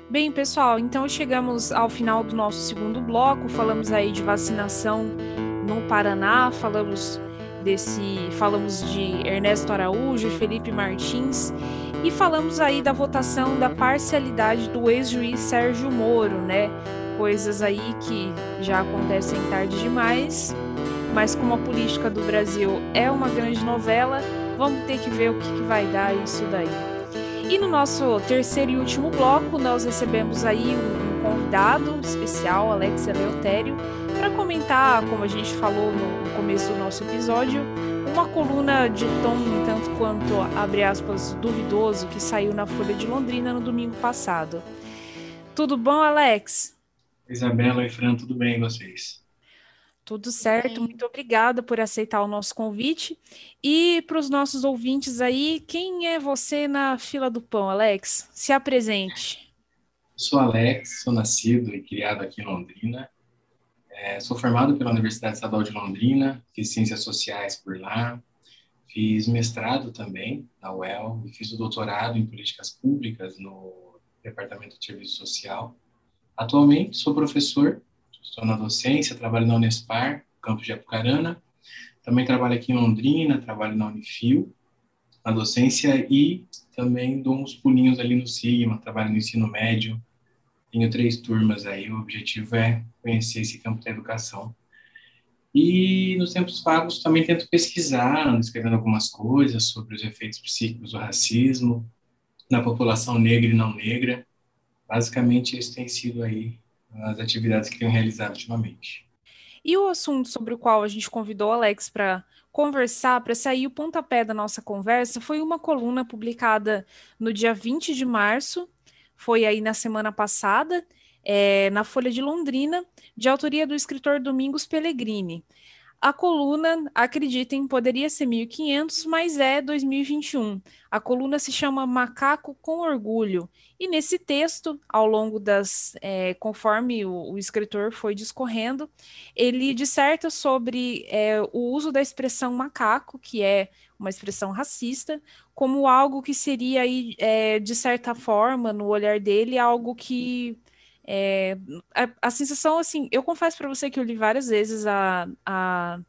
Bem, pessoal, então chegamos ao final do nosso segundo bloco. Falamos aí de vacinação no Paraná, falamos desse, falamos de Ernesto Araújo, Felipe Martins e falamos aí da votação da parcialidade do ex-juiz Sérgio Moro, né? Coisas aí que já acontecem tarde demais, mas como a política do Brasil é uma grande novela, vamos ter que ver o que, que vai dar isso daí. E no nosso terceiro e último bloco, nós recebemos aí um, convidado especial, Alex Eleutério, para comentar, como a gente falou no começo do nosso episódio, uma coluna de tom tanto quanto, abre aspas, duvidoso que saiu na Folha de Londrina no domingo passado. Tudo bom, Alex? Isabela e Fran, tudo bem vocês? Tudo certo, muito obrigada por aceitar o nosso convite. E para os nossos ouvintes aí, quem é você na fila do pão, Alex? Se apresente. Sou Alex, sou nascido e criado aqui em Londrina. É, sou formado pela Universidade Estadual de Londrina, fiz Ciências Sociais por lá, fiz mestrado também na UEL e fiz o doutorado em Políticas Públicas no Departamento de Serviço Social. Atualmente sou professor, estou na docência, trabalho na Unespar, campus de Apucarana, também trabalho aqui em Londrina, trabalho na Unifil, na docência e também dou uns pulinhos ali no Sigma, trabalho no ensino médio, tenho três turmas aí, o objetivo é conhecer esse campo da educação. E nos tempos vagos também tento pesquisar, escrevendo algumas coisas sobre os efeitos psíquicos do racismo na população negra e não negra. Basicamente, isso tem sido aí as atividades que tenho realizado ultimamente. E o assunto sobre o qual a gente convidou o Alex para conversar, para sair o pontapé da nossa conversa, foi uma coluna publicada no dia 20 de março foi aí na semana passada, é, na Folha de Londrina, de autoria do escritor Domingos Pellegrini. A coluna, acreditem, poderia ser 1500, mas é 2021. A coluna se chama Macaco com Orgulho. E nesse texto, ao longo das. É, conforme o, o, escritor foi discorrendo, ele disserta sobre é, o uso da expressão macaco, que é uma expressão racista, como algo que seria, aí, é, de certa forma, no olhar dele, algo que. É, a, a, sensação, assim, eu confesso para você que eu li várias vezes a, a,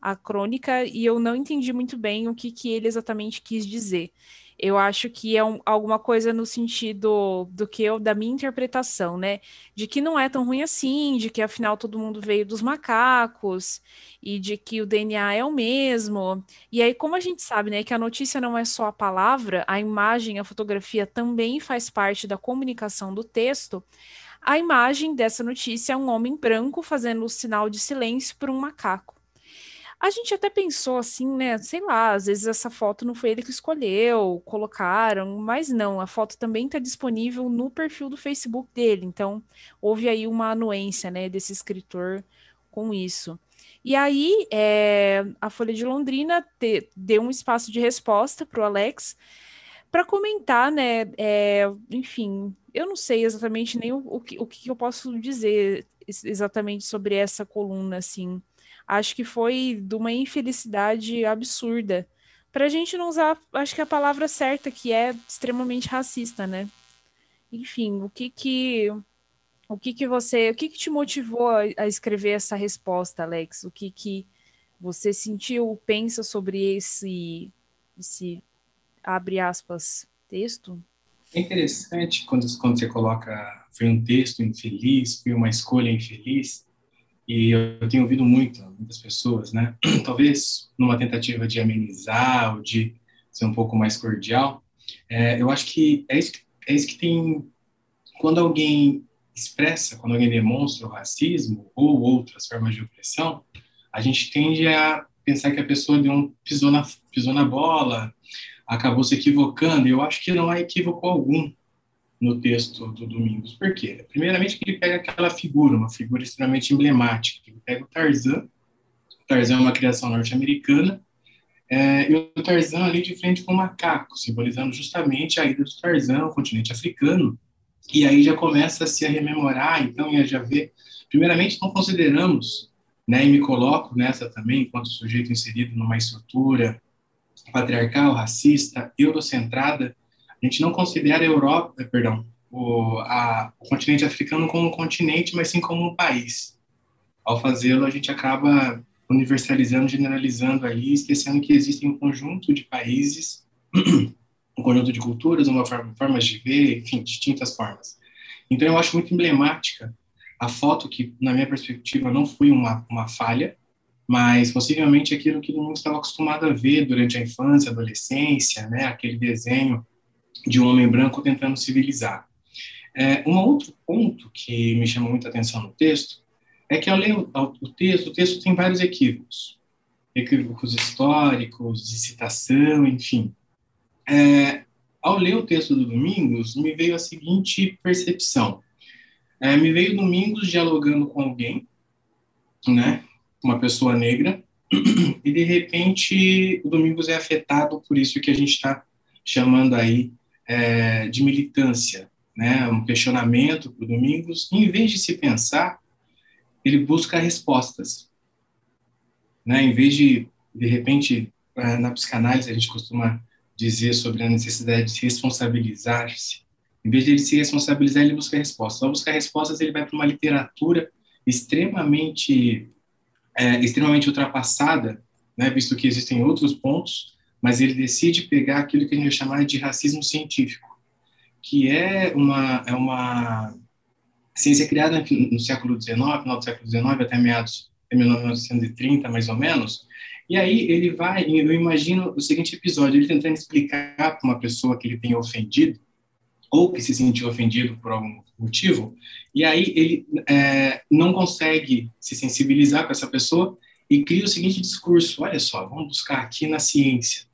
a crônica e eu não entendi muito bem o que, que ele exatamente quis dizer. Eu acho que é um, alguma coisa no sentido do que eu, da minha interpretação, né? De que não é tão ruim assim, de que afinal todo mundo veio dos macacos e de que o DNA é o mesmo. E aí, como a gente sabe, né, que a notícia não é só a palavra, a imagem, a fotografia também faz parte da comunicação do texto. A imagem dessa notícia é um homem branco fazendo o sinal de silêncio por um macaco. A gente até pensou assim, né? Sei lá, às vezes essa foto não foi ele que escolheu, colocaram, mas não, a foto também está disponível no perfil do Facebook dele. Então, houve aí uma anuência, né, desse escritor com isso. E aí, é, a Folha de Londrina te, deu um espaço de resposta para o Alex para comentar, né? É, enfim, eu não sei exatamente nem o, o, que, o que eu posso dizer exatamente sobre essa coluna, assim acho que foi de uma infelicidade absurda. Para a gente não usar, acho que a palavra certa, que é extremamente racista, né? Enfim, o que que o que que você, o que que te motivou a, a escrever essa resposta, Alex? O que que você sentiu, pensa sobre esse esse abre aspas texto? É interessante quando, quando você coloca foi um texto infeliz, foi uma escolha infeliz. E eu tenho ouvido muito, muitas pessoas, né? [CLEARS THROAT] Talvez numa tentativa de amenizar ou de ser um pouco mais cordial. É, eu acho que é isso que, é isso que tem. Quando alguém expressa, quando alguém demonstra o racismo ou outras formas de opressão, a gente tende a pensar que a pessoa deu um, pisou, na, pisou na bola, acabou se equivocando. E eu acho que não há equívoco algum no texto do Domingos. Por quê? Primeiramente, ele pega aquela figura, uma figura extremamente emblemática. Ele pega o Tarzan. O Tarzan é uma criação norte-americana é, e o Tarzan ali de frente com o macaco, simbolizando justamente a ida do Tarzan ao continente africano. E aí já começa a se rememorar, então, e já ver. Primeiramente, não consideramos, né, e me coloco nessa também, enquanto sujeito inserido numa estrutura patriarcal, racista, eurocentrada, a gente não considera a Europa, eh, perdão, o, a, o continente africano como um continente, mas sim como um país. Ao fazê-lo, a gente acaba universalizando, generalizando ali, esquecendo que existem um conjunto de países, [CLEARS THROAT] um conjunto de culturas, uma forma, formas de ver, enfim, distintas formas. Então, eu acho muito emblemática a foto que, na minha perspectiva, não foi uma, uma falha, mas possivelmente aquilo que todo mundo estava acostumado a ver durante a infância, adolescência, né, aquele desenho de um homem branco tentando civilizar. É, um outro ponto que me chamou muita atenção no texto é que ao ler o, o texto, o texto tem vários equívocos, equívocos históricos, de citação, enfim. É, ao ler o texto do Domingos, me veio a seguinte percepção. É, me veio Domingos dialogando com alguém, né, uma pessoa negra, [CLEARS THROAT] e de repente o Domingos é afetado por isso que a gente está chamando aí é, de militância, né, um questionamento para o Domingos, em vez de se pensar, ele busca respostas, né, em vez de, de repente, na psicanálise a gente costuma dizer sobre a necessidade de se responsabilizar-se, em vez de ele se responsabilizar, ele busca respostas. Ao buscar respostas, ele vai para uma literatura extremamente é, extremamente ultrapassada, né, visto que existem outros pontos, mas ele decide pegar aquilo que a gente chamar de racismo científico, que é uma, é uma ciência criada no século XIX, final do século XIX, até meados de 1930, mais ou menos, e aí ele vai, eu imagino o seguinte episódio, ele tentando explicar para uma pessoa que ele tem ofendido, ou que se sentiu ofendido por algum motivo, e aí ele é, não consegue se sensibilizar com essa pessoa e cria o seguinte discurso: olha só, vamos buscar aqui na ciência,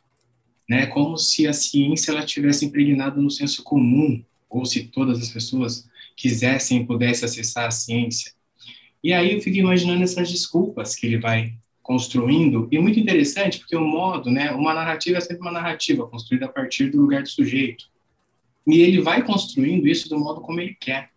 né? Como se a ciência ela tivesse impregnado no senso comum, ou se todas as pessoas quisessem e pudessem acessar a ciência. E aí eu fico imaginando essas desculpas que ele vai construindo, e muito interessante porque o modo, né, uma narrativa é sempre uma narrativa construída a partir do lugar do sujeito. E ele vai construindo isso do modo como ele quer.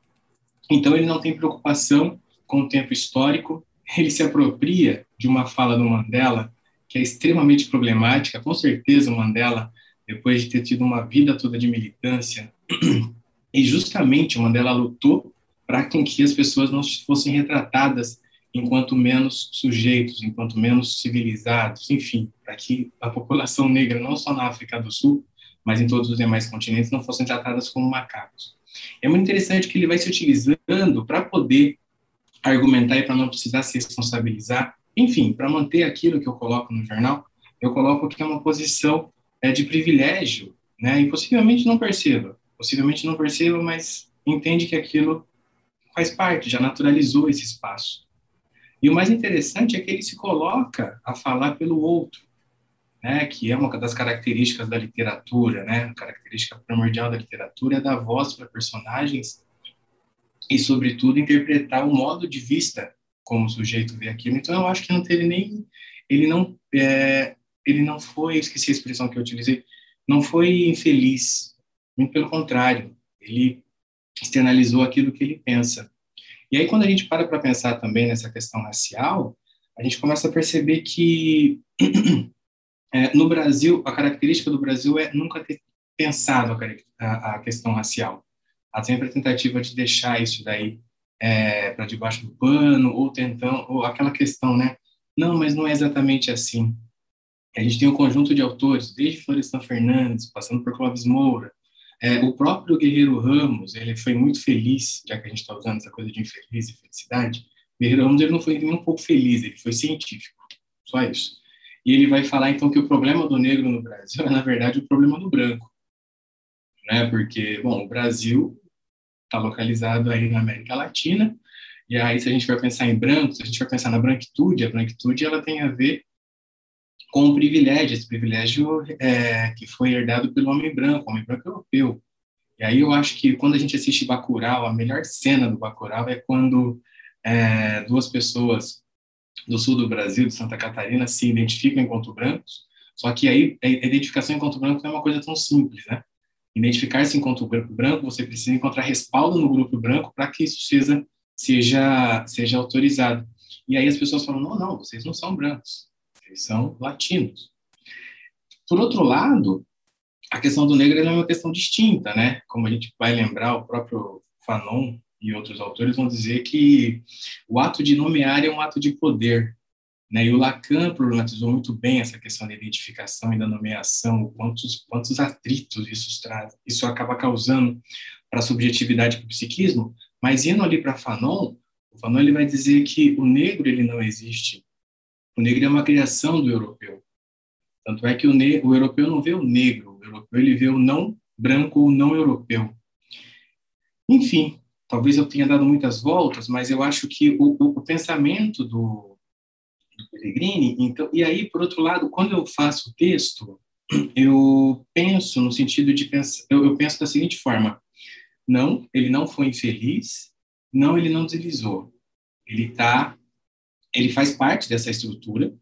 Então, ele não tem preocupação com o tempo histórico, ele se apropria de uma fala do Mandela que é extremamente problemática. Com certeza, o Mandela, depois de ter tido uma vida toda de militância, [CLEARS THROAT] e justamente o Mandela lutou para que as pessoas não fossem retratadas enquanto menos sujeitos, enquanto menos civilizados, enfim, para que a população negra, não só na África do Sul, mas em todos os demais continentes não fossem tratadas como macacos. É muito interessante que ele vai se utilizando para poder argumentar e para não precisar se responsabilizar, enfim, para manter aquilo que eu coloco no jornal, eu coloco que é uma posição é, de privilégio, né? E possivelmente não perceba, possivelmente não perceba, mas entende que aquilo faz parte, já naturalizou esse espaço. E o mais interessante é que ele se coloca a falar pelo outro, né, que é uma das características da literatura, né, característica primordial da literatura é dar voz para personagens e, sobretudo, interpretar o modo de vista como o sujeito vê aquilo. Então, eu acho que não teve nem, ele não, é, ele não foi, esqueci a expressão que eu utilizei, não foi infeliz, muito pelo contrário, ele externalizou aquilo que ele pensa. E aí, quando a gente para para pensar também nessa questão racial, a gente começa a perceber que [CLEARS THROAT] É, no Brasil, a característica do Brasil é nunca ter pensado a, a questão racial. Há sempre a tentativa de deixar isso daí é, para debaixo do pano, ou tentando, ou aquela questão, né? Não, mas não é exatamente assim. A gente tem um conjunto de autores, desde Florestan Fernandes, passando por Clóvis Moura, é, o próprio Guerreiro Ramos, ele foi muito feliz, já que a gente está usando essa coisa de infeliz e felicidade. Guerreiro Ramos ele não foi nem um pouco feliz, ele foi científico, só isso. E ele vai falar então que o problema do negro no Brasil é na verdade o problema do branco, né? Porque bom, o Brasil está localizado aí na América Latina e aí se a gente vai pensar em brancos, a gente vai pensar na branquitude, a branquitude ela tem a ver com o privilégio, esse privilégio é, que foi herdado pelo homem branco, homem branco europeu. E aí eu acho que quando a gente assiste Bacurau, a melhor cena do Bacurau é quando é, duas pessoas do sul do Brasil, de Santa Catarina, se identificam enquanto brancos, Só que aí a identificação enquanto branco não é uma coisa tão simples, né? Identificar-se enquanto branco, você precisa encontrar respaldo no grupo branco para que isso seja, seja, seja autorizado. E aí as pessoas falam, não, não, vocês não são brancos, vocês são latinos. Por outro lado, a questão do negro é uma questão distinta, né? Como a gente vai lembrar, o próprio Fanon e outros autores vão dizer que o ato de nomear é um ato de poder, né? E o Lacan problematizou muito bem essa questão da identificação e da nomeação, quantos, quantos atritos isso traz, isso acaba causando para a subjetividade e para o psiquismo, mas indo ali para Fanon, o Fanon ele vai dizer que o negro ele não existe. O negro é uma criação do europeu. Tanto é que o, o europeu não vê o negro, o europeu ele vê o não branco ou não europeu. Enfim, talvez eu tenha dado muitas voltas, mas eu acho que o, o, o pensamento do, do Pellegrini. Então, e aí, por outro lado, quando eu faço o texto, eu penso no sentido de pensar, eu, eu penso da seguinte forma: não, ele não foi infeliz, não, ele não deslizou. Ele tá, ele faz parte dessa estrutura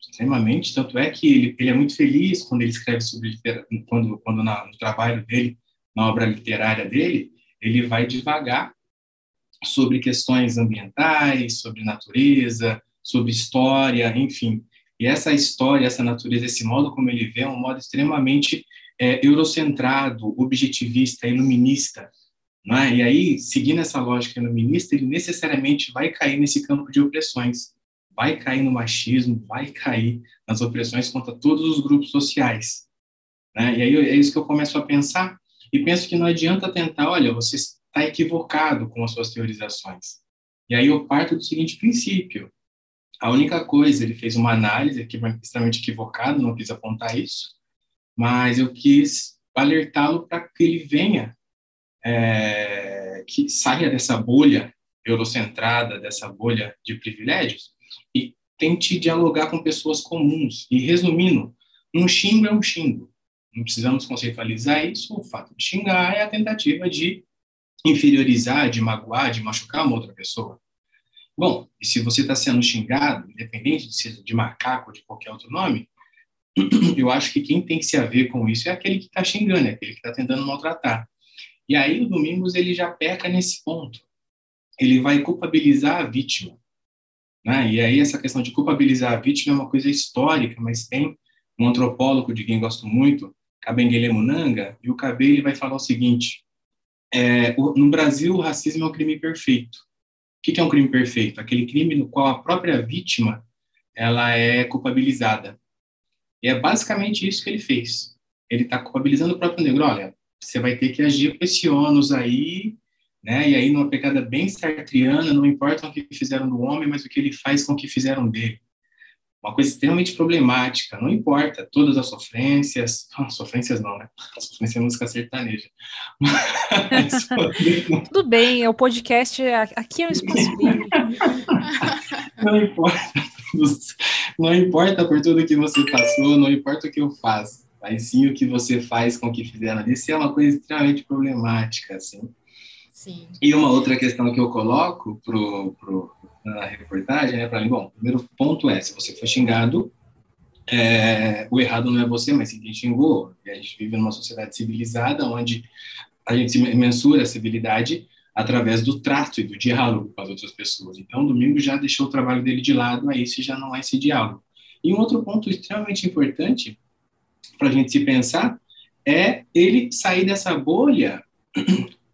extremamente, tanto é que ele, ele é muito feliz quando ele escreve sobre quando quando na, no trabalho dele, na obra literária dele, ele vai devagar sobre questões ambientais, sobre natureza, sobre história, enfim. E essa história, essa natureza, esse modo como ele vê, é um modo extremamente é, eurocentrado, objetivista, iluminista. Né? E aí, seguindo essa lógica iluminista, ele necessariamente vai cair nesse campo de opressões, vai cair no machismo, vai cair nas opressões contra todos os grupos sociais. Né? E aí é isso que eu começo a pensar, e penso que não adianta tentar, olha, você está equivocado com as suas teorizações. E aí eu parto do seguinte princípio: a única coisa, ele fez uma análise aqui extremamente equivocada, não quis apontar isso, mas eu quis alertá-lo para que ele venha, é, que saia dessa bolha eurocentrada, dessa bolha de privilégios e tente dialogar com pessoas comuns. E resumindo, um xingo é um xingo. Não precisamos conceitualizar isso. O fato de xingar é a tentativa de inferiorizar, de magoar, de machucar uma outra pessoa. Bom, e se você está sendo xingado, independente de ser de macaco ou de qualquer outro nome, [CLEARS THROAT] eu acho que quem tem que se haver com isso é aquele que está xingando, é aquele que está tentando maltratar. E aí o Domingos ele já peca nesse ponto. Ele vai culpabilizar a vítima. Né? E aí essa questão de culpabilizar a vítima é uma coisa histórica, mas tem um antropólogo de quem gosto muito, Kabengele Munanga, e o Kabe ele vai falar o seguinte: é, o, no Brasil o racismo é um crime perfeito. O que é um crime perfeito? Aquele crime no qual a própria vítima ela é culpabilizada. E é basicamente isso que ele fez. Ele está culpabilizando o próprio negro. Olha, você vai ter que agir com esse ônus aí, né? E aí, numa pegada bem sartriana, não importa o que fizeram do homem, mas o que ele faz com o que fizeram dele. Uma coisa extremamente problemática. Não importa todas as sofrências, não, [LAUGHS] sofrências não, né? Sofrência é música sertaneja. [LAUGHS] Mas, [LAUGHS] Tudo bem, é o podcast, aqui é um espaço livre. não importa. Não importa por tudo que você passou, não importa o que eu faço, mas sim o que você faz com o que fizeram. Isso é uma coisa extremamente problemática, assim. Sim. E uma outra questão que eu coloco pro, pro, na reportagem, né, para mim, bom, primeiro ponto é, se você foi xingado, é, o errado não é você, mas sim quem xingou. E a gente vive numa sociedade civilizada onde a gente mensura a civilidade através do trato e do diálogo com as outras pessoas. Então, o domingo já deixou o trabalho dele de lado, aí isso já não é esse diálogo. E um outro ponto extremamente importante para a gente se pensar é ele sair dessa bolha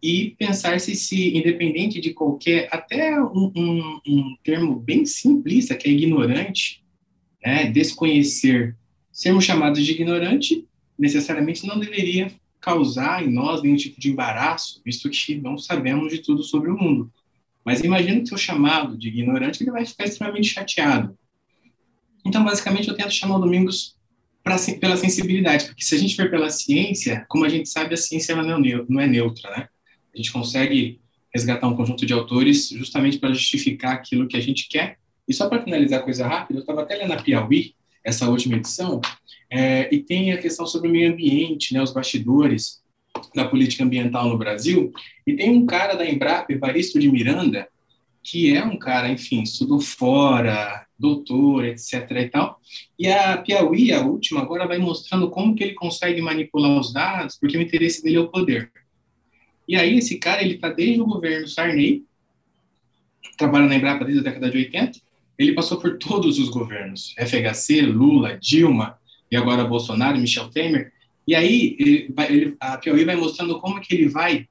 e pensar se, independente de qualquer, até um, um, um termo bem simplista, que é ignorante, né, desconhecer, sermos chamados de ignorante, necessariamente não deveria causar em nós nenhum tipo de embaraço, visto que não sabemos de tudo sobre o mundo. Mas imagino que seu chamado de ignorante, ele vai ficar extremamente chateado. Então, basicamente, eu tento chamar o Domingos pra, pela sensibilidade, porque se a gente for pela ciência, como a gente sabe, a ciência é, não é neutra, né? A gente consegue resgatar um conjunto de autores justamente para justificar aquilo que a gente quer. E só para finalizar coisa rápida, eu estava até lendo a Piauí, essa última edição, é, e tem a questão sobre o meio ambiente, né, os bastidores da política ambiental no Brasil. E tem um cara da Embrapa, Evaristo de Miranda, que é um cara, enfim, estudou fora, doutor, etc. e tal. E a Piauí, a última, agora vai mostrando como que ele consegue manipular os dados, porque o interesse dele é o poder. E aí esse cara, ele está desde o governo Sarney, trabalha na Embrapa desde a década de 80, ele passou por todos os governos, FHC, Lula, Dilma, e agora Bolsonaro, Michel Temer, e aí ele ele, a Piauí vai mostrando como que ele vai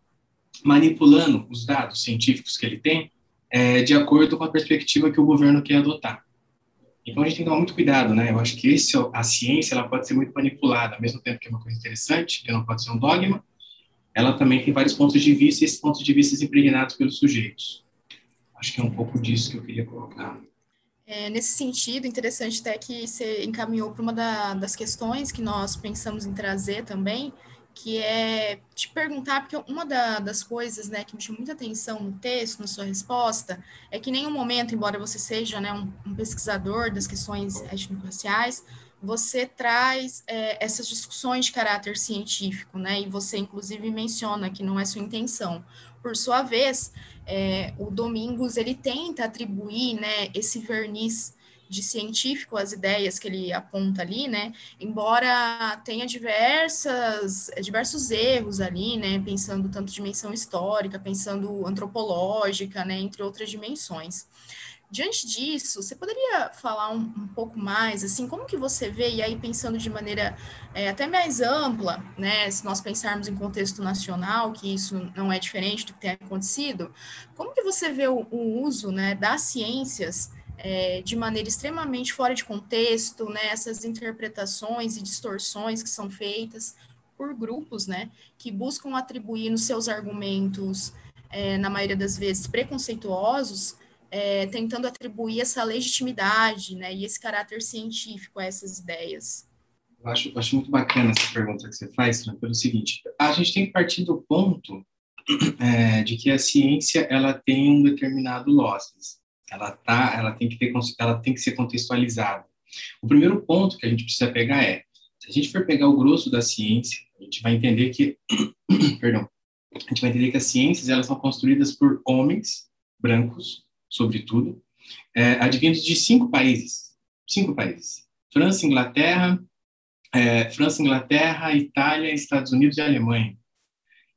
manipulando os dados científicos que ele tem é, de acordo com a perspectiva que o governo quer adotar. Então a gente tem que tomar muito cuidado, né? Eu acho que esse, a ciência ela pode ser muito manipulada, ao mesmo tempo que é uma coisa interessante, que não pode ser um dogma, ela também tem vários pontos de vista e esses pontos de vista impregnados pelos sujeitos. Acho que é um pouco disso que eu queria colocar. É, nesse sentido, interessante até que você encaminhou para uma da, das questões que nós pensamos em trazer também, que é te perguntar, porque uma da, das coisas né, que me chamou muita atenção no texto, na sua resposta, é que em nenhum momento, embora você seja né, um, um pesquisador das questões étnico-raciais, você traz é, essas discussões de caráter científico, né? E você, inclusive, menciona que não é sua intenção. Por sua vez, é, o Domingos ele tenta atribuir, né, esse verniz de científico às ideias que ele aponta ali, né? Embora tenha diversas, diversos erros ali, né? Pensando tanto dimensão histórica, pensando antropológica, né? Entre outras dimensões. Diante disso, você poderia falar um, um, pouco mais, assim, como que você vê, e aí pensando de maneira é, até mais ampla, né, se nós pensarmos em contexto nacional, que isso não é diferente do que tem acontecido, como que você vê o, o uso, né, das ciências é, de maneira extremamente fora de contexto, né, essas interpretações e distorções que são feitas por grupos, né, que buscam atribuir nos seus argumentos, é, na maioria das vezes, preconceituosos, é, tentando atribuir essa legitimidade né, e esse caráter científico a essas ideias? Eu acho, acho muito bacana essa pergunta que você faz, pelo seguinte, a gente tem que partir do ponto é, de que a ciência ela tem um determinado losses, ela tá, ela tem que ter, ela tem que ser contextualizada. O primeiro ponto que a gente precisa pegar é, se a gente for pegar o grosso da ciência, a gente vai entender que, [COUGHS] perdão, a gente vai entender que as ciências elas são construídas por homens brancos sobretudo, é, advindos de cinco países, cinco países: França, Inglaterra, é, França, Inglaterra, Itália, Estados Unidos e Alemanha.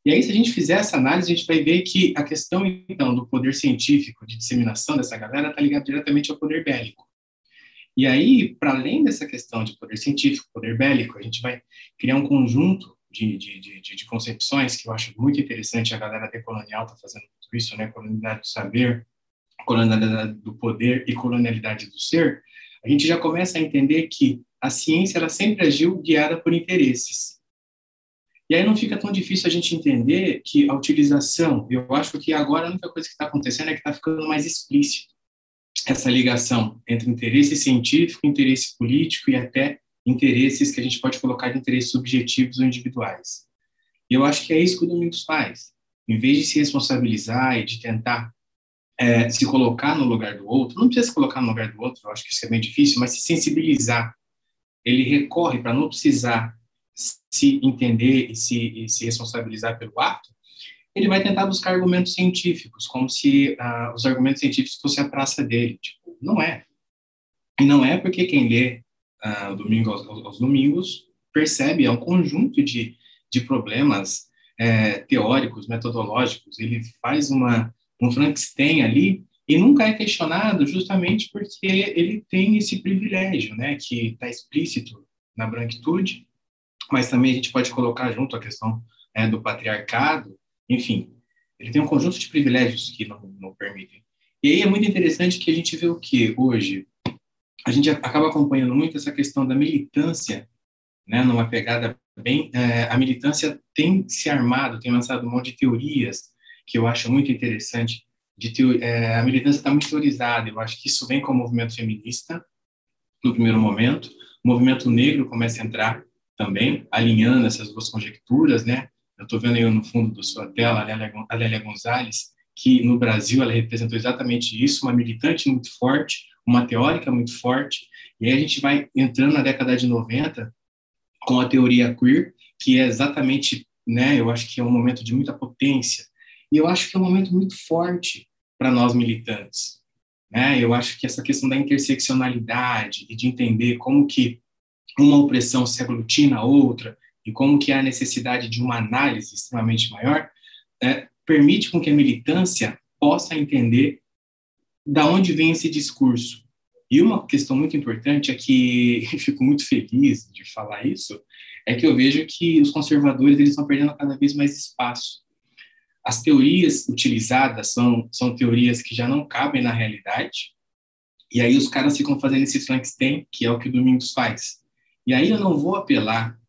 E aí, se a gente fizer essa análise, a gente vai ver que a questão, então, do poder científico, de disseminação dessa galera, está ligada diretamente ao poder bélico. E aí, para além dessa questão de poder científico, poder bélico, a gente vai criar um conjunto de, de, de, de concepções que eu acho muito interessante. A galera decolonial está fazendo tudo isso, né? Colonialidade do saber, colonialidade do poder e colonialidade do ser, a gente já começa a entender que a ciência ela sempre agiu guiada por interesses. E aí não fica tão difícil a gente entender que a utilização, eu acho que agora a única coisa que está acontecendo é que está ficando mais explícito essa ligação entre interesse científico, interesse político e até interesses que a gente pode colocar de interesses subjetivos ou individuais. E eu acho que é isso que o Domingos faz. Em vez de se responsabilizar e de tentar é, se colocar no lugar do outro, não precisa se colocar no lugar do outro, eu acho que isso é bem difícil, mas se sensibilizar. Ele recorre para não precisar se entender e se, e se responsabilizar pelo ato, ele vai tentar buscar argumentos científicos, como se uh, os argumentos científicos fossem a praça dele. Tipo, não é. E não é porque quem lê uh, domingo aos, aos, domingos percebe é um conjunto de, de problemas é, teóricos, metodológicos. Ele faz uma um Frankenstein ali, e nunca é questionado justamente porque ele tem esse privilégio, né, que está explícito na branquitude, mas também a gente pode colocar junto a questão é, do patriarcado, enfim, ele tem um conjunto de privilégios que não, não permitem. E aí é muito interessante que a gente vê o que hoje a gente acaba acompanhando muito essa questão da militância, né, numa pegada bem, é, a militância tem se armado, tem lançado um monte de teorias que eu acho muito interessante. De ter, é, a militância está muito teorizada. Eu acho que isso vem com o movimento feminista, no primeiro momento. O movimento negro começa a entrar também, alinhando essas duas conjecturas, né? Eu estou vendo aí no fundo da sua tela a Lélia Gonzalez, que no Brasil ela representou exatamente isso, uma militante muito forte, uma teórica muito forte, e aí a gente vai entrando na década de 90 com a teoria queer, que é exatamente, né, eu acho que é um momento de muita potência, e eu acho que é um momento muito forte para nós militantes. Né? Eu acho que essa questão da interseccionalidade e de entender como que uma opressão se aglutina a outra e como que há necessidade de uma análise extremamente maior, né, permite com que a militância possa entender da onde vem esse discurso. E uma questão muito importante é que [LAUGHS] fico muito feliz de falar isso, é que eu vejo que os conservadores eles estão perdendo cada vez mais espaço. As teorias utilizadas são, são teorias que já não cabem na realidade, e aí os caras ficam fazendo esse Frankenstein, que é o que o Domingos faz. E aí eu não vou apelar,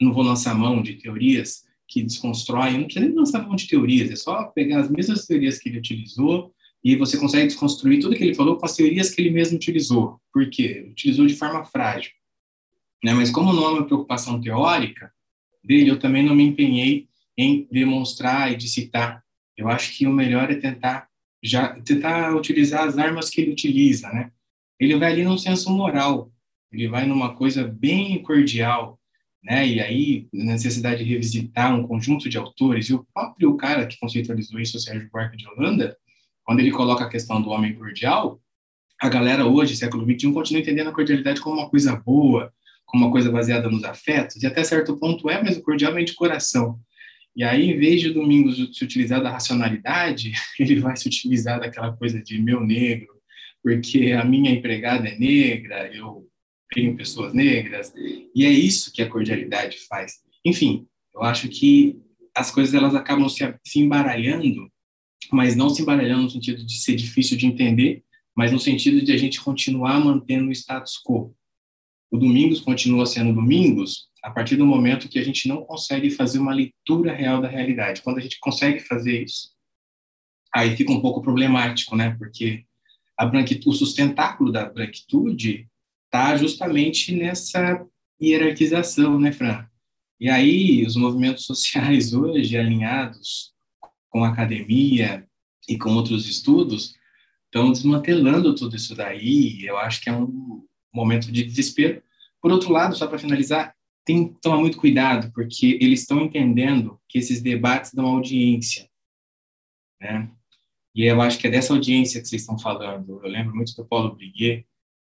não vou lançar mão de teorias que desconstroem, não precisa nem lançar mão de teorias, é só pegar as mesmas teorias que ele utilizou e você consegue desconstruir tudo que ele falou com as teorias que ele mesmo utilizou. Por quê? Utilizou de forma frágil. Né? Mas como não é uma preocupação teórica dele, eu também não me empenhei em demonstrar e de citar. Eu acho que o melhor é tentar já tentar utilizar as armas que ele utiliza, né? Ele vai ali num senso moral, ele vai numa coisa bem cordial, né? E aí necessidade de revisitar um conjunto de autores e o próprio cara que conceitualizou isso, o Sérgio Buarque de Holanda, quando ele coloca a questão do homem cordial, a galera hoje, século XXI, continua entendendo a cordialidade como uma coisa boa, como uma coisa baseada nos afetos, e até certo ponto é, mas o cordial vem de coração. E aí, em vez de o Domingos se utilizar da racionalidade, [LAUGHS] ele vai se utilizar daquela coisa de meu negro, porque a minha empregada é negra, eu tenho pessoas negras, e é isso que a cordialidade faz. Enfim, eu acho que as coisas elas acabam se, se embaralhando, mas não se embaralhando no sentido de ser difícil de entender, mas no sentido de a gente continuar mantendo o status quo. O Domingos continua sendo Domingos, a partir do momento que a gente não consegue fazer uma leitura real da realidade. Quando a gente consegue fazer isso, aí fica um pouco problemático, né? Porque a o sustentáculo da branquitude está justamente nessa hierarquização, né, Fran? E aí os movimentos [LAUGHS] sociais hoje alinhados com a academia e com outros estudos estão desmantelando tudo isso daí. Eu acho que é um momento de desespero. Por outro lado, só para finalizar, tem que tomar muito cuidado, porque eles estão entendendo que esses debates dão audiência, né? E eu acho que é dessa audiência que vocês estão falando. Eu lembro muito do Paulo Briguet,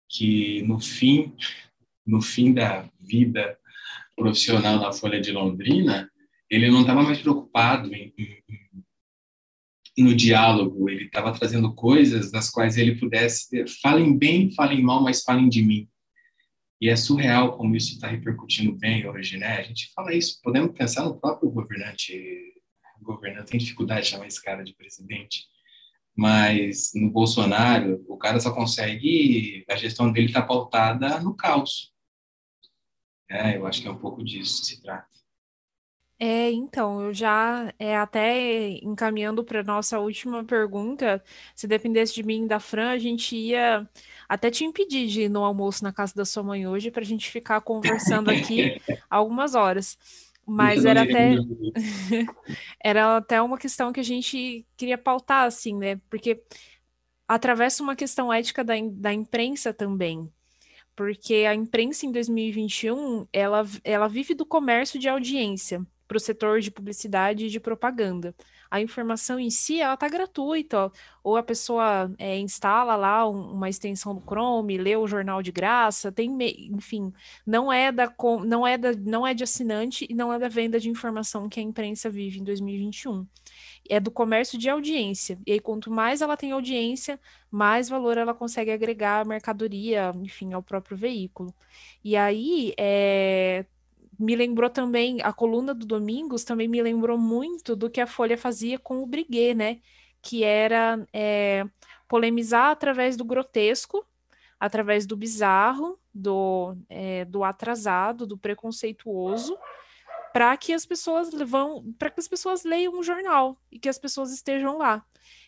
que no fim, no fim da vida profissional na Folha de Londrina, ele não estava mais preocupado em, em, no diálogo, ele estava trazendo coisas nas quais ele pudesse, falem bem, falem mal, mas falem de mim. E é surreal como isso está repercutindo bem hoje, né? A gente fala isso, podemos pensar no próprio governante. Governante tem dificuldade de chamar esse cara de presidente, mas no Bolsonaro, o cara só consegue. A gestão dele está pautada no caos. É, eu acho que é um pouco disso que se trata. É, então, eu já é, até encaminhando para nossa última pergunta, se dependesse de mim da Fran, a gente ia até te impedir de ir no almoço na casa da sua mãe hoje para a gente ficar conversando aqui [LAUGHS] algumas horas. Mas era até [LAUGHS] era até uma questão que a gente queria pautar, assim, né? Porque atravessa uma questão ética da, da imprensa também. Porque a imprensa em 2021 ela, ela vive do comércio de audiência para o setor de publicidade e de propaganda. A informação em si, ela está gratuita, ou a pessoa é, instala lá um, uma extensão do Chrome, lê o jornal de graça, tem, enfim, não é da não é da não é de assinante e não é da venda de informação que a imprensa vive em 2021. É do comércio de audiência. E aí, quanto mais ela tem audiência, mais valor ela consegue agregar à mercadoria, enfim, ao próprio veículo. E aí, é, me lembrou também, a coluna do Domingos também me lembrou muito do que a Folha fazia com o Briguet, né? Que era é, polemizar através do grotesco, através do bizarro, do, é, do atrasado, do preconceituoso, para que as pessoas vão, para que as pessoas leiam o jornal e que as pessoas estejam lá.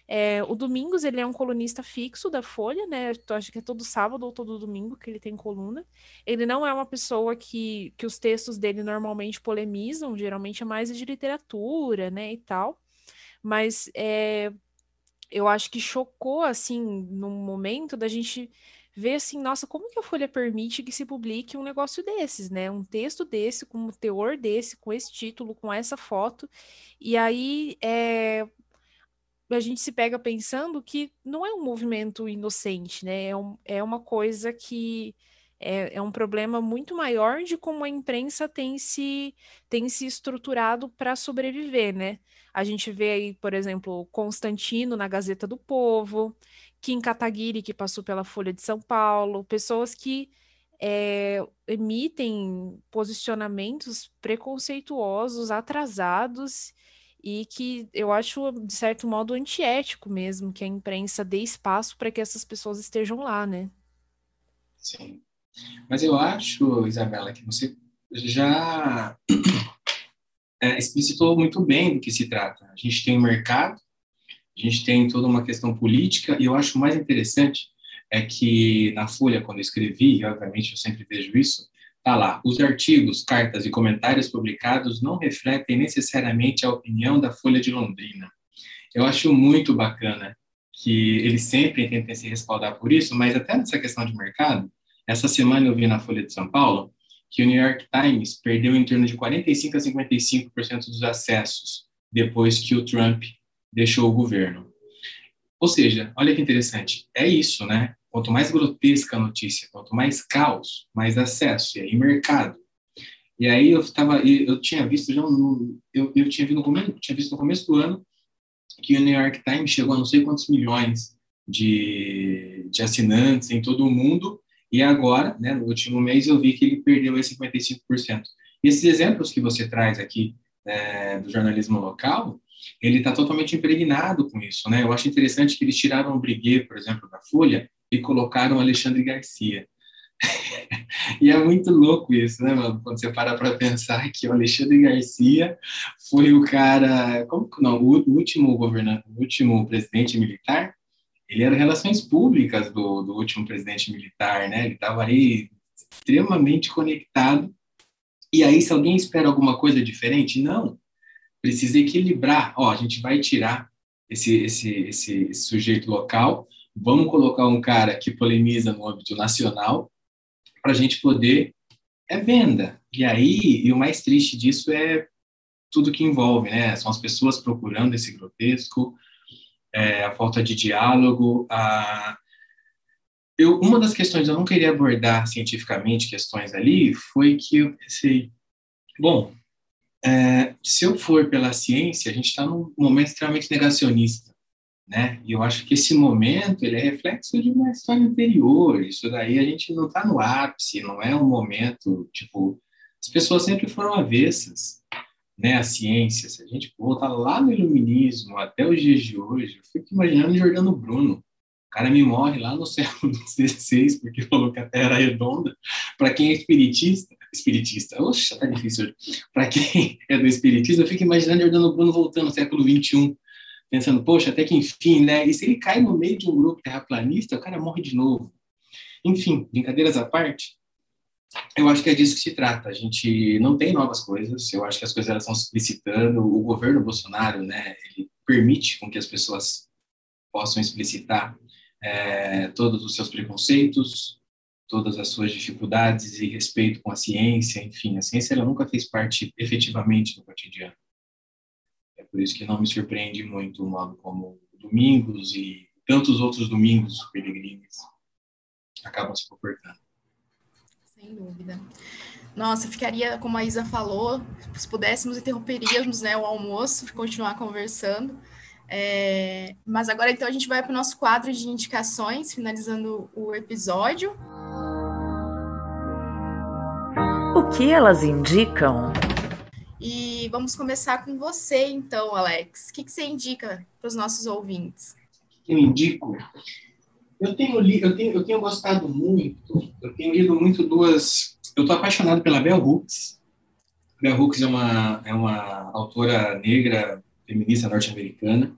É, o Domingos, ele é um colunista fixo da Folha, né? Eu acho que é todo sábado ou todo domingo que ele tem coluna. Ele não é uma pessoa que, que os textos dele normalmente polemizam, geralmente é mais de literatura, né, e tal. Mas é, eu acho que chocou, assim, num momento da gente ver assim, nossa, como que a Folha permite que se publique um negócio desses, né? Um texto desse, com um teor desse, com esse título, com essa foto. E aí, é, a gente se pega pensando que não é um movimento inocente, né? É, um, é uma coisa que é, é, um problema muito maior de como a imprensa tem se, tem se estruturado para sobreviver, né? A gente vê aí, por exemplo, Constantino na Gazeta do Povo, Kim Kataguiri, que passou pela Folha de São Paulo, pessoas que é, emitem posicionamentos preconceituosos, atrasados e que eu acho, de certo modo, antiético mesmo que a imprensa dê espaço para que essas pessoas estejam lá, né? Sim. Mas eu acho, Isabela, que você já [CLEARS THROAT] é, explicitou muito bem do que se trata. A gente tem o um mercado, a gente tem toda uma questão política, e eu acho mais interessante é que na Folha, quando eu escrevi, obviamente eu sempre vejo isso, tá lá, os artigos, cartas e comentários publicados não refletem necessariamente a opinião da Folha de Londrina. Eu acho muito bacana que eles sempre tentem se respaldar por isso, mas até nessa questão de mercado, essa semana eu vi na Folha de São Paulo que o New York Times perdeu em torno de 45 a 55% dos acessos depois que o Trump deixou o governo. Ou seja, olha que interessante, é isso, né? Quanto mais grotesca a notícia, quanto mais caos, mais acesso, e aí mercado. E aí eu estava, eu tinha visto já no, eu, eu tinha visto no começo, tinha visto no começo do ano que o New York Times chegou a não sei quantos milhões de, de assinantes em todo o mundo e agora, né, no último mês, eu vi que ele perdeu esse 55%. E esses exemplos que você traz aqui é, do jornalismo local, ele está totalmente impregnado com isso, né? Eu acho interessante que eles tiraram o Briguet, por exemplo, da Folha e colocaram Alexandre Garcia. [LAUGHS] e é muito louco isso, né, mano? Quando você para para pensar que o Alexandre Garcia foi o cara, como não, o último governante, o último presidente militar ele era relações públicas do, do último presidente militar, né? Ele estava aí extremamente conectado. E aí, se alguém espera alguma coisa diferente, não. Precisa equilibrar. Ó, a gente vai tirar esse, esse, esse sujeito local, vamos colocar um cara que polemiza no âmbito nacional, para a gente poder. É venda. E aí, e o mais triste disso é tudo que envolve, né? São as pessoas procurando esse grotesco, é, a falta de diálogo, a... Eu, uma das questões eu não queria abordar cientificamente questões ali foi que eu pensei, bom, é, se eu for pela ciência, a gente está num momento extremamente negacionista, né? E eu acho que esse momento ele é reflexo de uma história anterior. Isso daí a gente não está no ápice, não é um momento tipo as pessoas sempre foram avessas né, a ciência, se a gente voltar lá no iluminismo até os dias de hoje, eu fico imaginando Jordano Bruno. O cara me morre lá no [LAUGHS] século XVI porque falou que a Terra era redonda. Para quem é espiritista, espiritista, oxa, tá difícil. Para quem [LAUGHS] é do espiritismo, eu fico imaginando Jordano Bruno voltando no século XXI, pensando, poxa, até que enfim, né? E se ele cai no meio de um grupo terraplanista, o cara morre de novo. Enfim, brincadeiras à parte, eu acho que é disso que se trata. A gente não tem novas coisas. Eu acho que as coisas elas estão se explicitando. O governo Bolsonaro, né, ele permite com que as pessoas possam explicitar é, todos os seus preconceitos, todas as suas dificuldades e respeito com a ciência. Enfim, a ciência ela nunca fez parte efetivamente do cotidiano. Por isso que não me surpreende muito o modo como domingos e tantos outros domingos peregrinos acabam se comportando. Sem dúvida. Nossa, ficaria, como a Isa falou, se pudéssemos, interromperíamos né, o almoço, continuar conversando. É, mas agora, então, a gente vai para o nosso quadro de indicações, finalizando o episódio. O que elas indicam? E vamos começar com você, então, Alex. O que, que você indica para os nossos ouvintes? Eu indico eu tenho, li, eu, tenho, eu tenho gostado muito, eu tenho lido muito duas. Eu estou apaixonado pela Bell Hooks. Bell Hooks é uma, é uma autora negra, feminista norte-americana.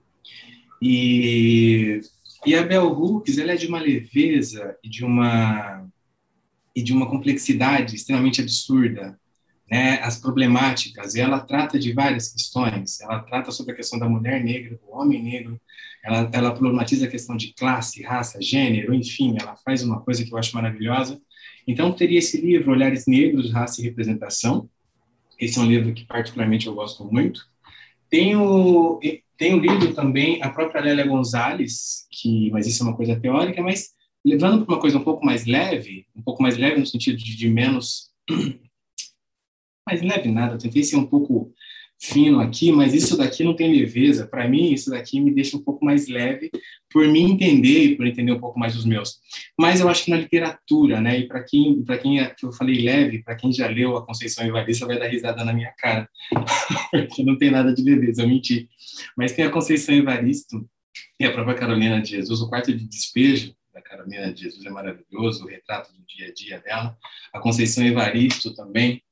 E, e a Bell Hooks ela é de uma leveza e de uma, e de uma complexidade extremamente absurda né, as problemáticas, e ela trata de várias questões. Ela trata sobre a questão da mulher negra, do homem negro, ela, ela problematiza a questão de classe, raça, gênero, enfim, ela faz uma coisa que eu acho maravilhosa. Então, teria esse livro, Olhares Negros, Raça e Representação. Esse é um livro que, particularmente, eu gosto muito. Tenho, tenho lido também a própria Lélia Gonzalez, que, mas isso é uma coisa teórica, mas levando para uma coisa um pouco mais leve, um pouco mais leve no sentido de, de menos mais leve nada, eu tentei ser um pouco fino aqui, mas isso daqui não tem leveza. Para mim, isso daqui me deixa um pouco mais leve, por me entender e por entender um pouco mais os meus. Mas eu acho que na literatura, né? E para quem, para quem é, eu falei leve, para quem já leu a Conceição Evaristo, vai dar risada na minha cara, [LAUGHS] porque não tem nada de leveza, eu menti. Mas tem a Conceição Evaristo e a própria Carolina de Jesus, o quarto de despejo da Carolina de Jesus é maravilhoso, o retrato do dia a dia dela. A Conceição Evaristo também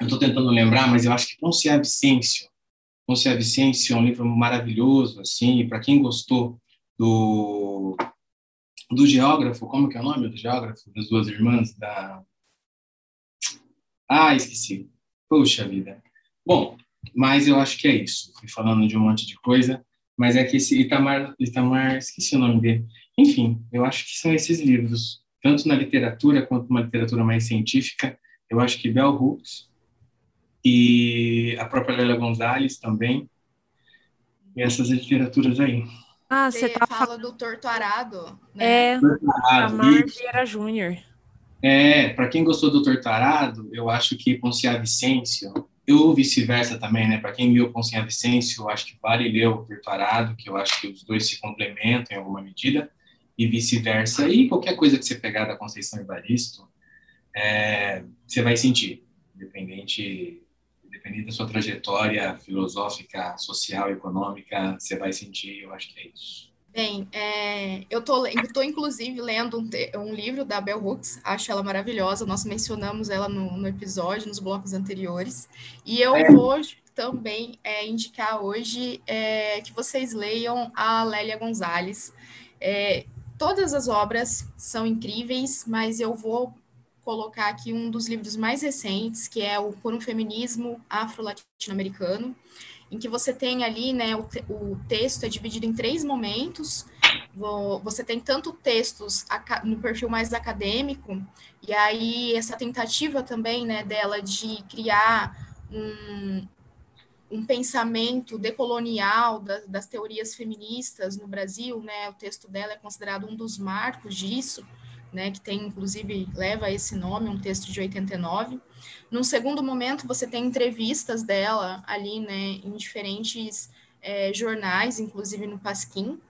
eu estou tentando lembrar, mas eu acho que Poncia Vicêncio, Poncia Vicêncio é um livro maravilhoso, assim, para quem gostou do, do geógrafo, como que é o nome do geógrafo das duas irmãs da... Ah, esqueci. Puxa vida. Bom, mas eu acho que é isso. Fui falando de um monte de coisa, mas é que esse Itamar, Itamar, esqueci o nome dele. Enfim, eu acho que são esses livros, tanto na literatura quanto uma literatura mais científica. Eu acho que Bell Hooks e a própria Lélia Gonzalez também, e essas literaturas aí. Ah, você tá fala do Torto Arado, né? É, Amar Vieira Júnior. É, para quem gostou do Torto Arado, eu acho que Poncia Vicêncio, ou vice-versa também, né? Para quem leu Poncia Vicêncio, eu acho que vale ler o Torto Arado, que eu acho que os dois se complementam em alguma medida, e vice-versa. E qualquer coisa que você pegar da Conceição Evaristo, é, você vai sentir, independente da sua trajetória filosófica, social, econômica, você vai sentir, eu acho que é isso. Bem, é, eu tô inclusive lendo um, te, um, livro da Bell Hooks, acho ela maravilhosa, nós mencionamos ela no, no episódio, nos blocos anteriores, e eu é. vou também é, indicar hoje é, que vocês leiam a Lélia Gonzalez. É, todas as obras são incríveis, mas eu vou colocar aqui um dos livros mais recentes, que é o Por um Feminismo Afro-Latino-Americano, em que você tem ali, né, o, o texto é dividido em três momentos, você tem tanto textos no perfil mais acadêmico, e aí essa tentativa também, né, dela de criar um, um pensamento decolonial das, das teorias feministas no Brasil, né, o texto dela é considerado um dos marcos disso, né, que tem, inclusive, leva esse nome, um texto de 89. Num segundo momento, você tem entrevistas dela ali, né, em diferentes é, jornais, inclusive no Pasquim.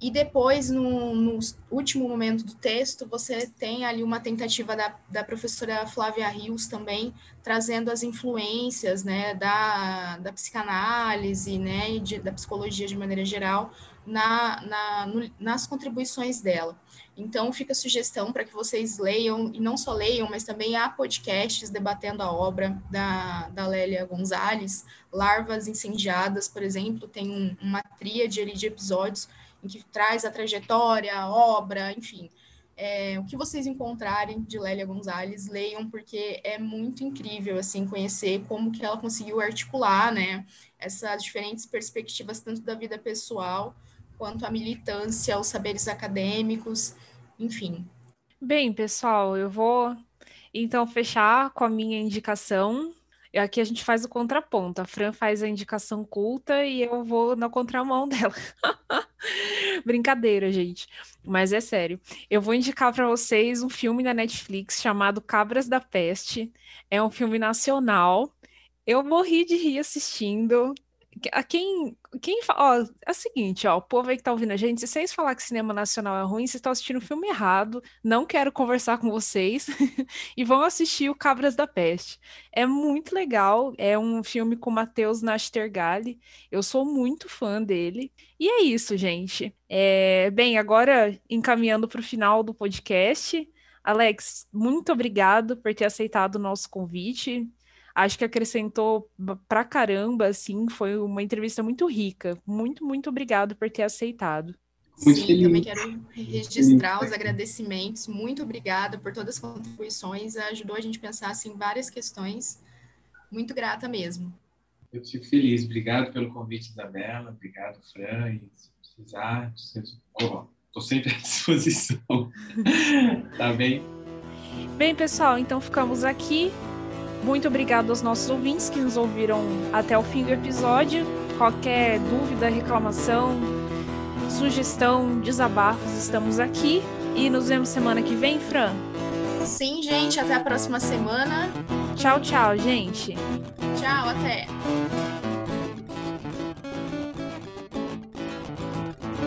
E depois, no, no, último momento do texto, você tem ali uma tentativa da, da professora Flávia Rios também, trazendo as influências, né, da, da psicanálise, né, e de, da psicologia de maneira geral, na, na no, nas contribuições dela. Então, fica a sugestão para que vocês leiam, e não só leiam, mas também há podcasts debatendo a obra da, da Lélia Gonzalez, Larvas Incendiadas, por exemplo, tem um, uma tríade ali de episódios em que traz a trajetória, a obra, enfim. É, o que vocês encontrarem de Lélia Gonzalez, leiam, porque é muito incrível, assim, conhecer como que ela conseguiu articular, né, essas diferentes perspectivas, tanto da vida pessoal, quanto a militância, os saberes acadêmicos, enfim. Bem, pessoal, eu vou então fechar com a minha indicação. Aqui a gente faz o contraponto. A Fran faz a indicação culta e eu vou na contramão [LAUGHS] dela. Brincadeira, gente. Mas é sério. Eu vou indicar para vocês um filme da Netflix chamado Cabras da Peste. É um filme nacional. Eu morri de rir assistindo a quem, quem ó, é o seguinte, ó, o povo aí que tá ouvindo a gente, se vocês falar que cinema nacional é ruim, vocês estão assistindo o filme errado, não quero conversar com vocês, [LAUGHS] e vão assistir o Cabras da Peste. É muito legal, é um filme com Matheus Nastergalli, eu sou muito fã dele, e é isso, gente. É, bem, agora encaminhando para o final do podcast, Alex, muito obrigado por ter aceitado o nosso convite acho que acrescentou pra caramba, assim, foi uma entrevista muito rica. Muito, muito obrigado por ter aceitado. Muito Sim, feliz. também quero registrar os agradecimentos. Muito obrigada por todas as contribuições. Ajudou a gente a pensar assim, várias questões. Muito grata mesmo. Eu fico feliz. Obrigado pelo convite, Isabela. Obrigado, Fran. E se precisar, estou sempre à [LAUGHS] disposição. tá bem? Bem, pessoal, então ficamos aqui Muito obrigado aos nossos ouvintes que nos ouviram até o fim do episódio. Qualquer dúvida, reclamação, sugestão, desabafos, estamos aqui. E nos vemos semana que vem, Fran. Sim, gente. Até a próxima semana. Tchau, tchau, gente. Tchau, até.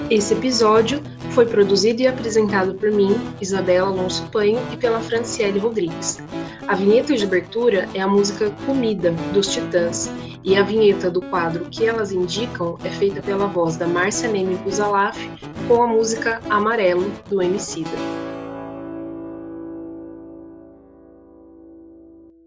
Esse episódio foi produzido e apresentado por mim, Isabela Alonso Panho, e pela Franciele Rodrigues. A vinheta de abertura é a música Comida, dos Titãs, e a vinheta do quadro que elas indicam é feita pela voz da Márcia Neme Buzalaf com a música Amarelo, do Emicida.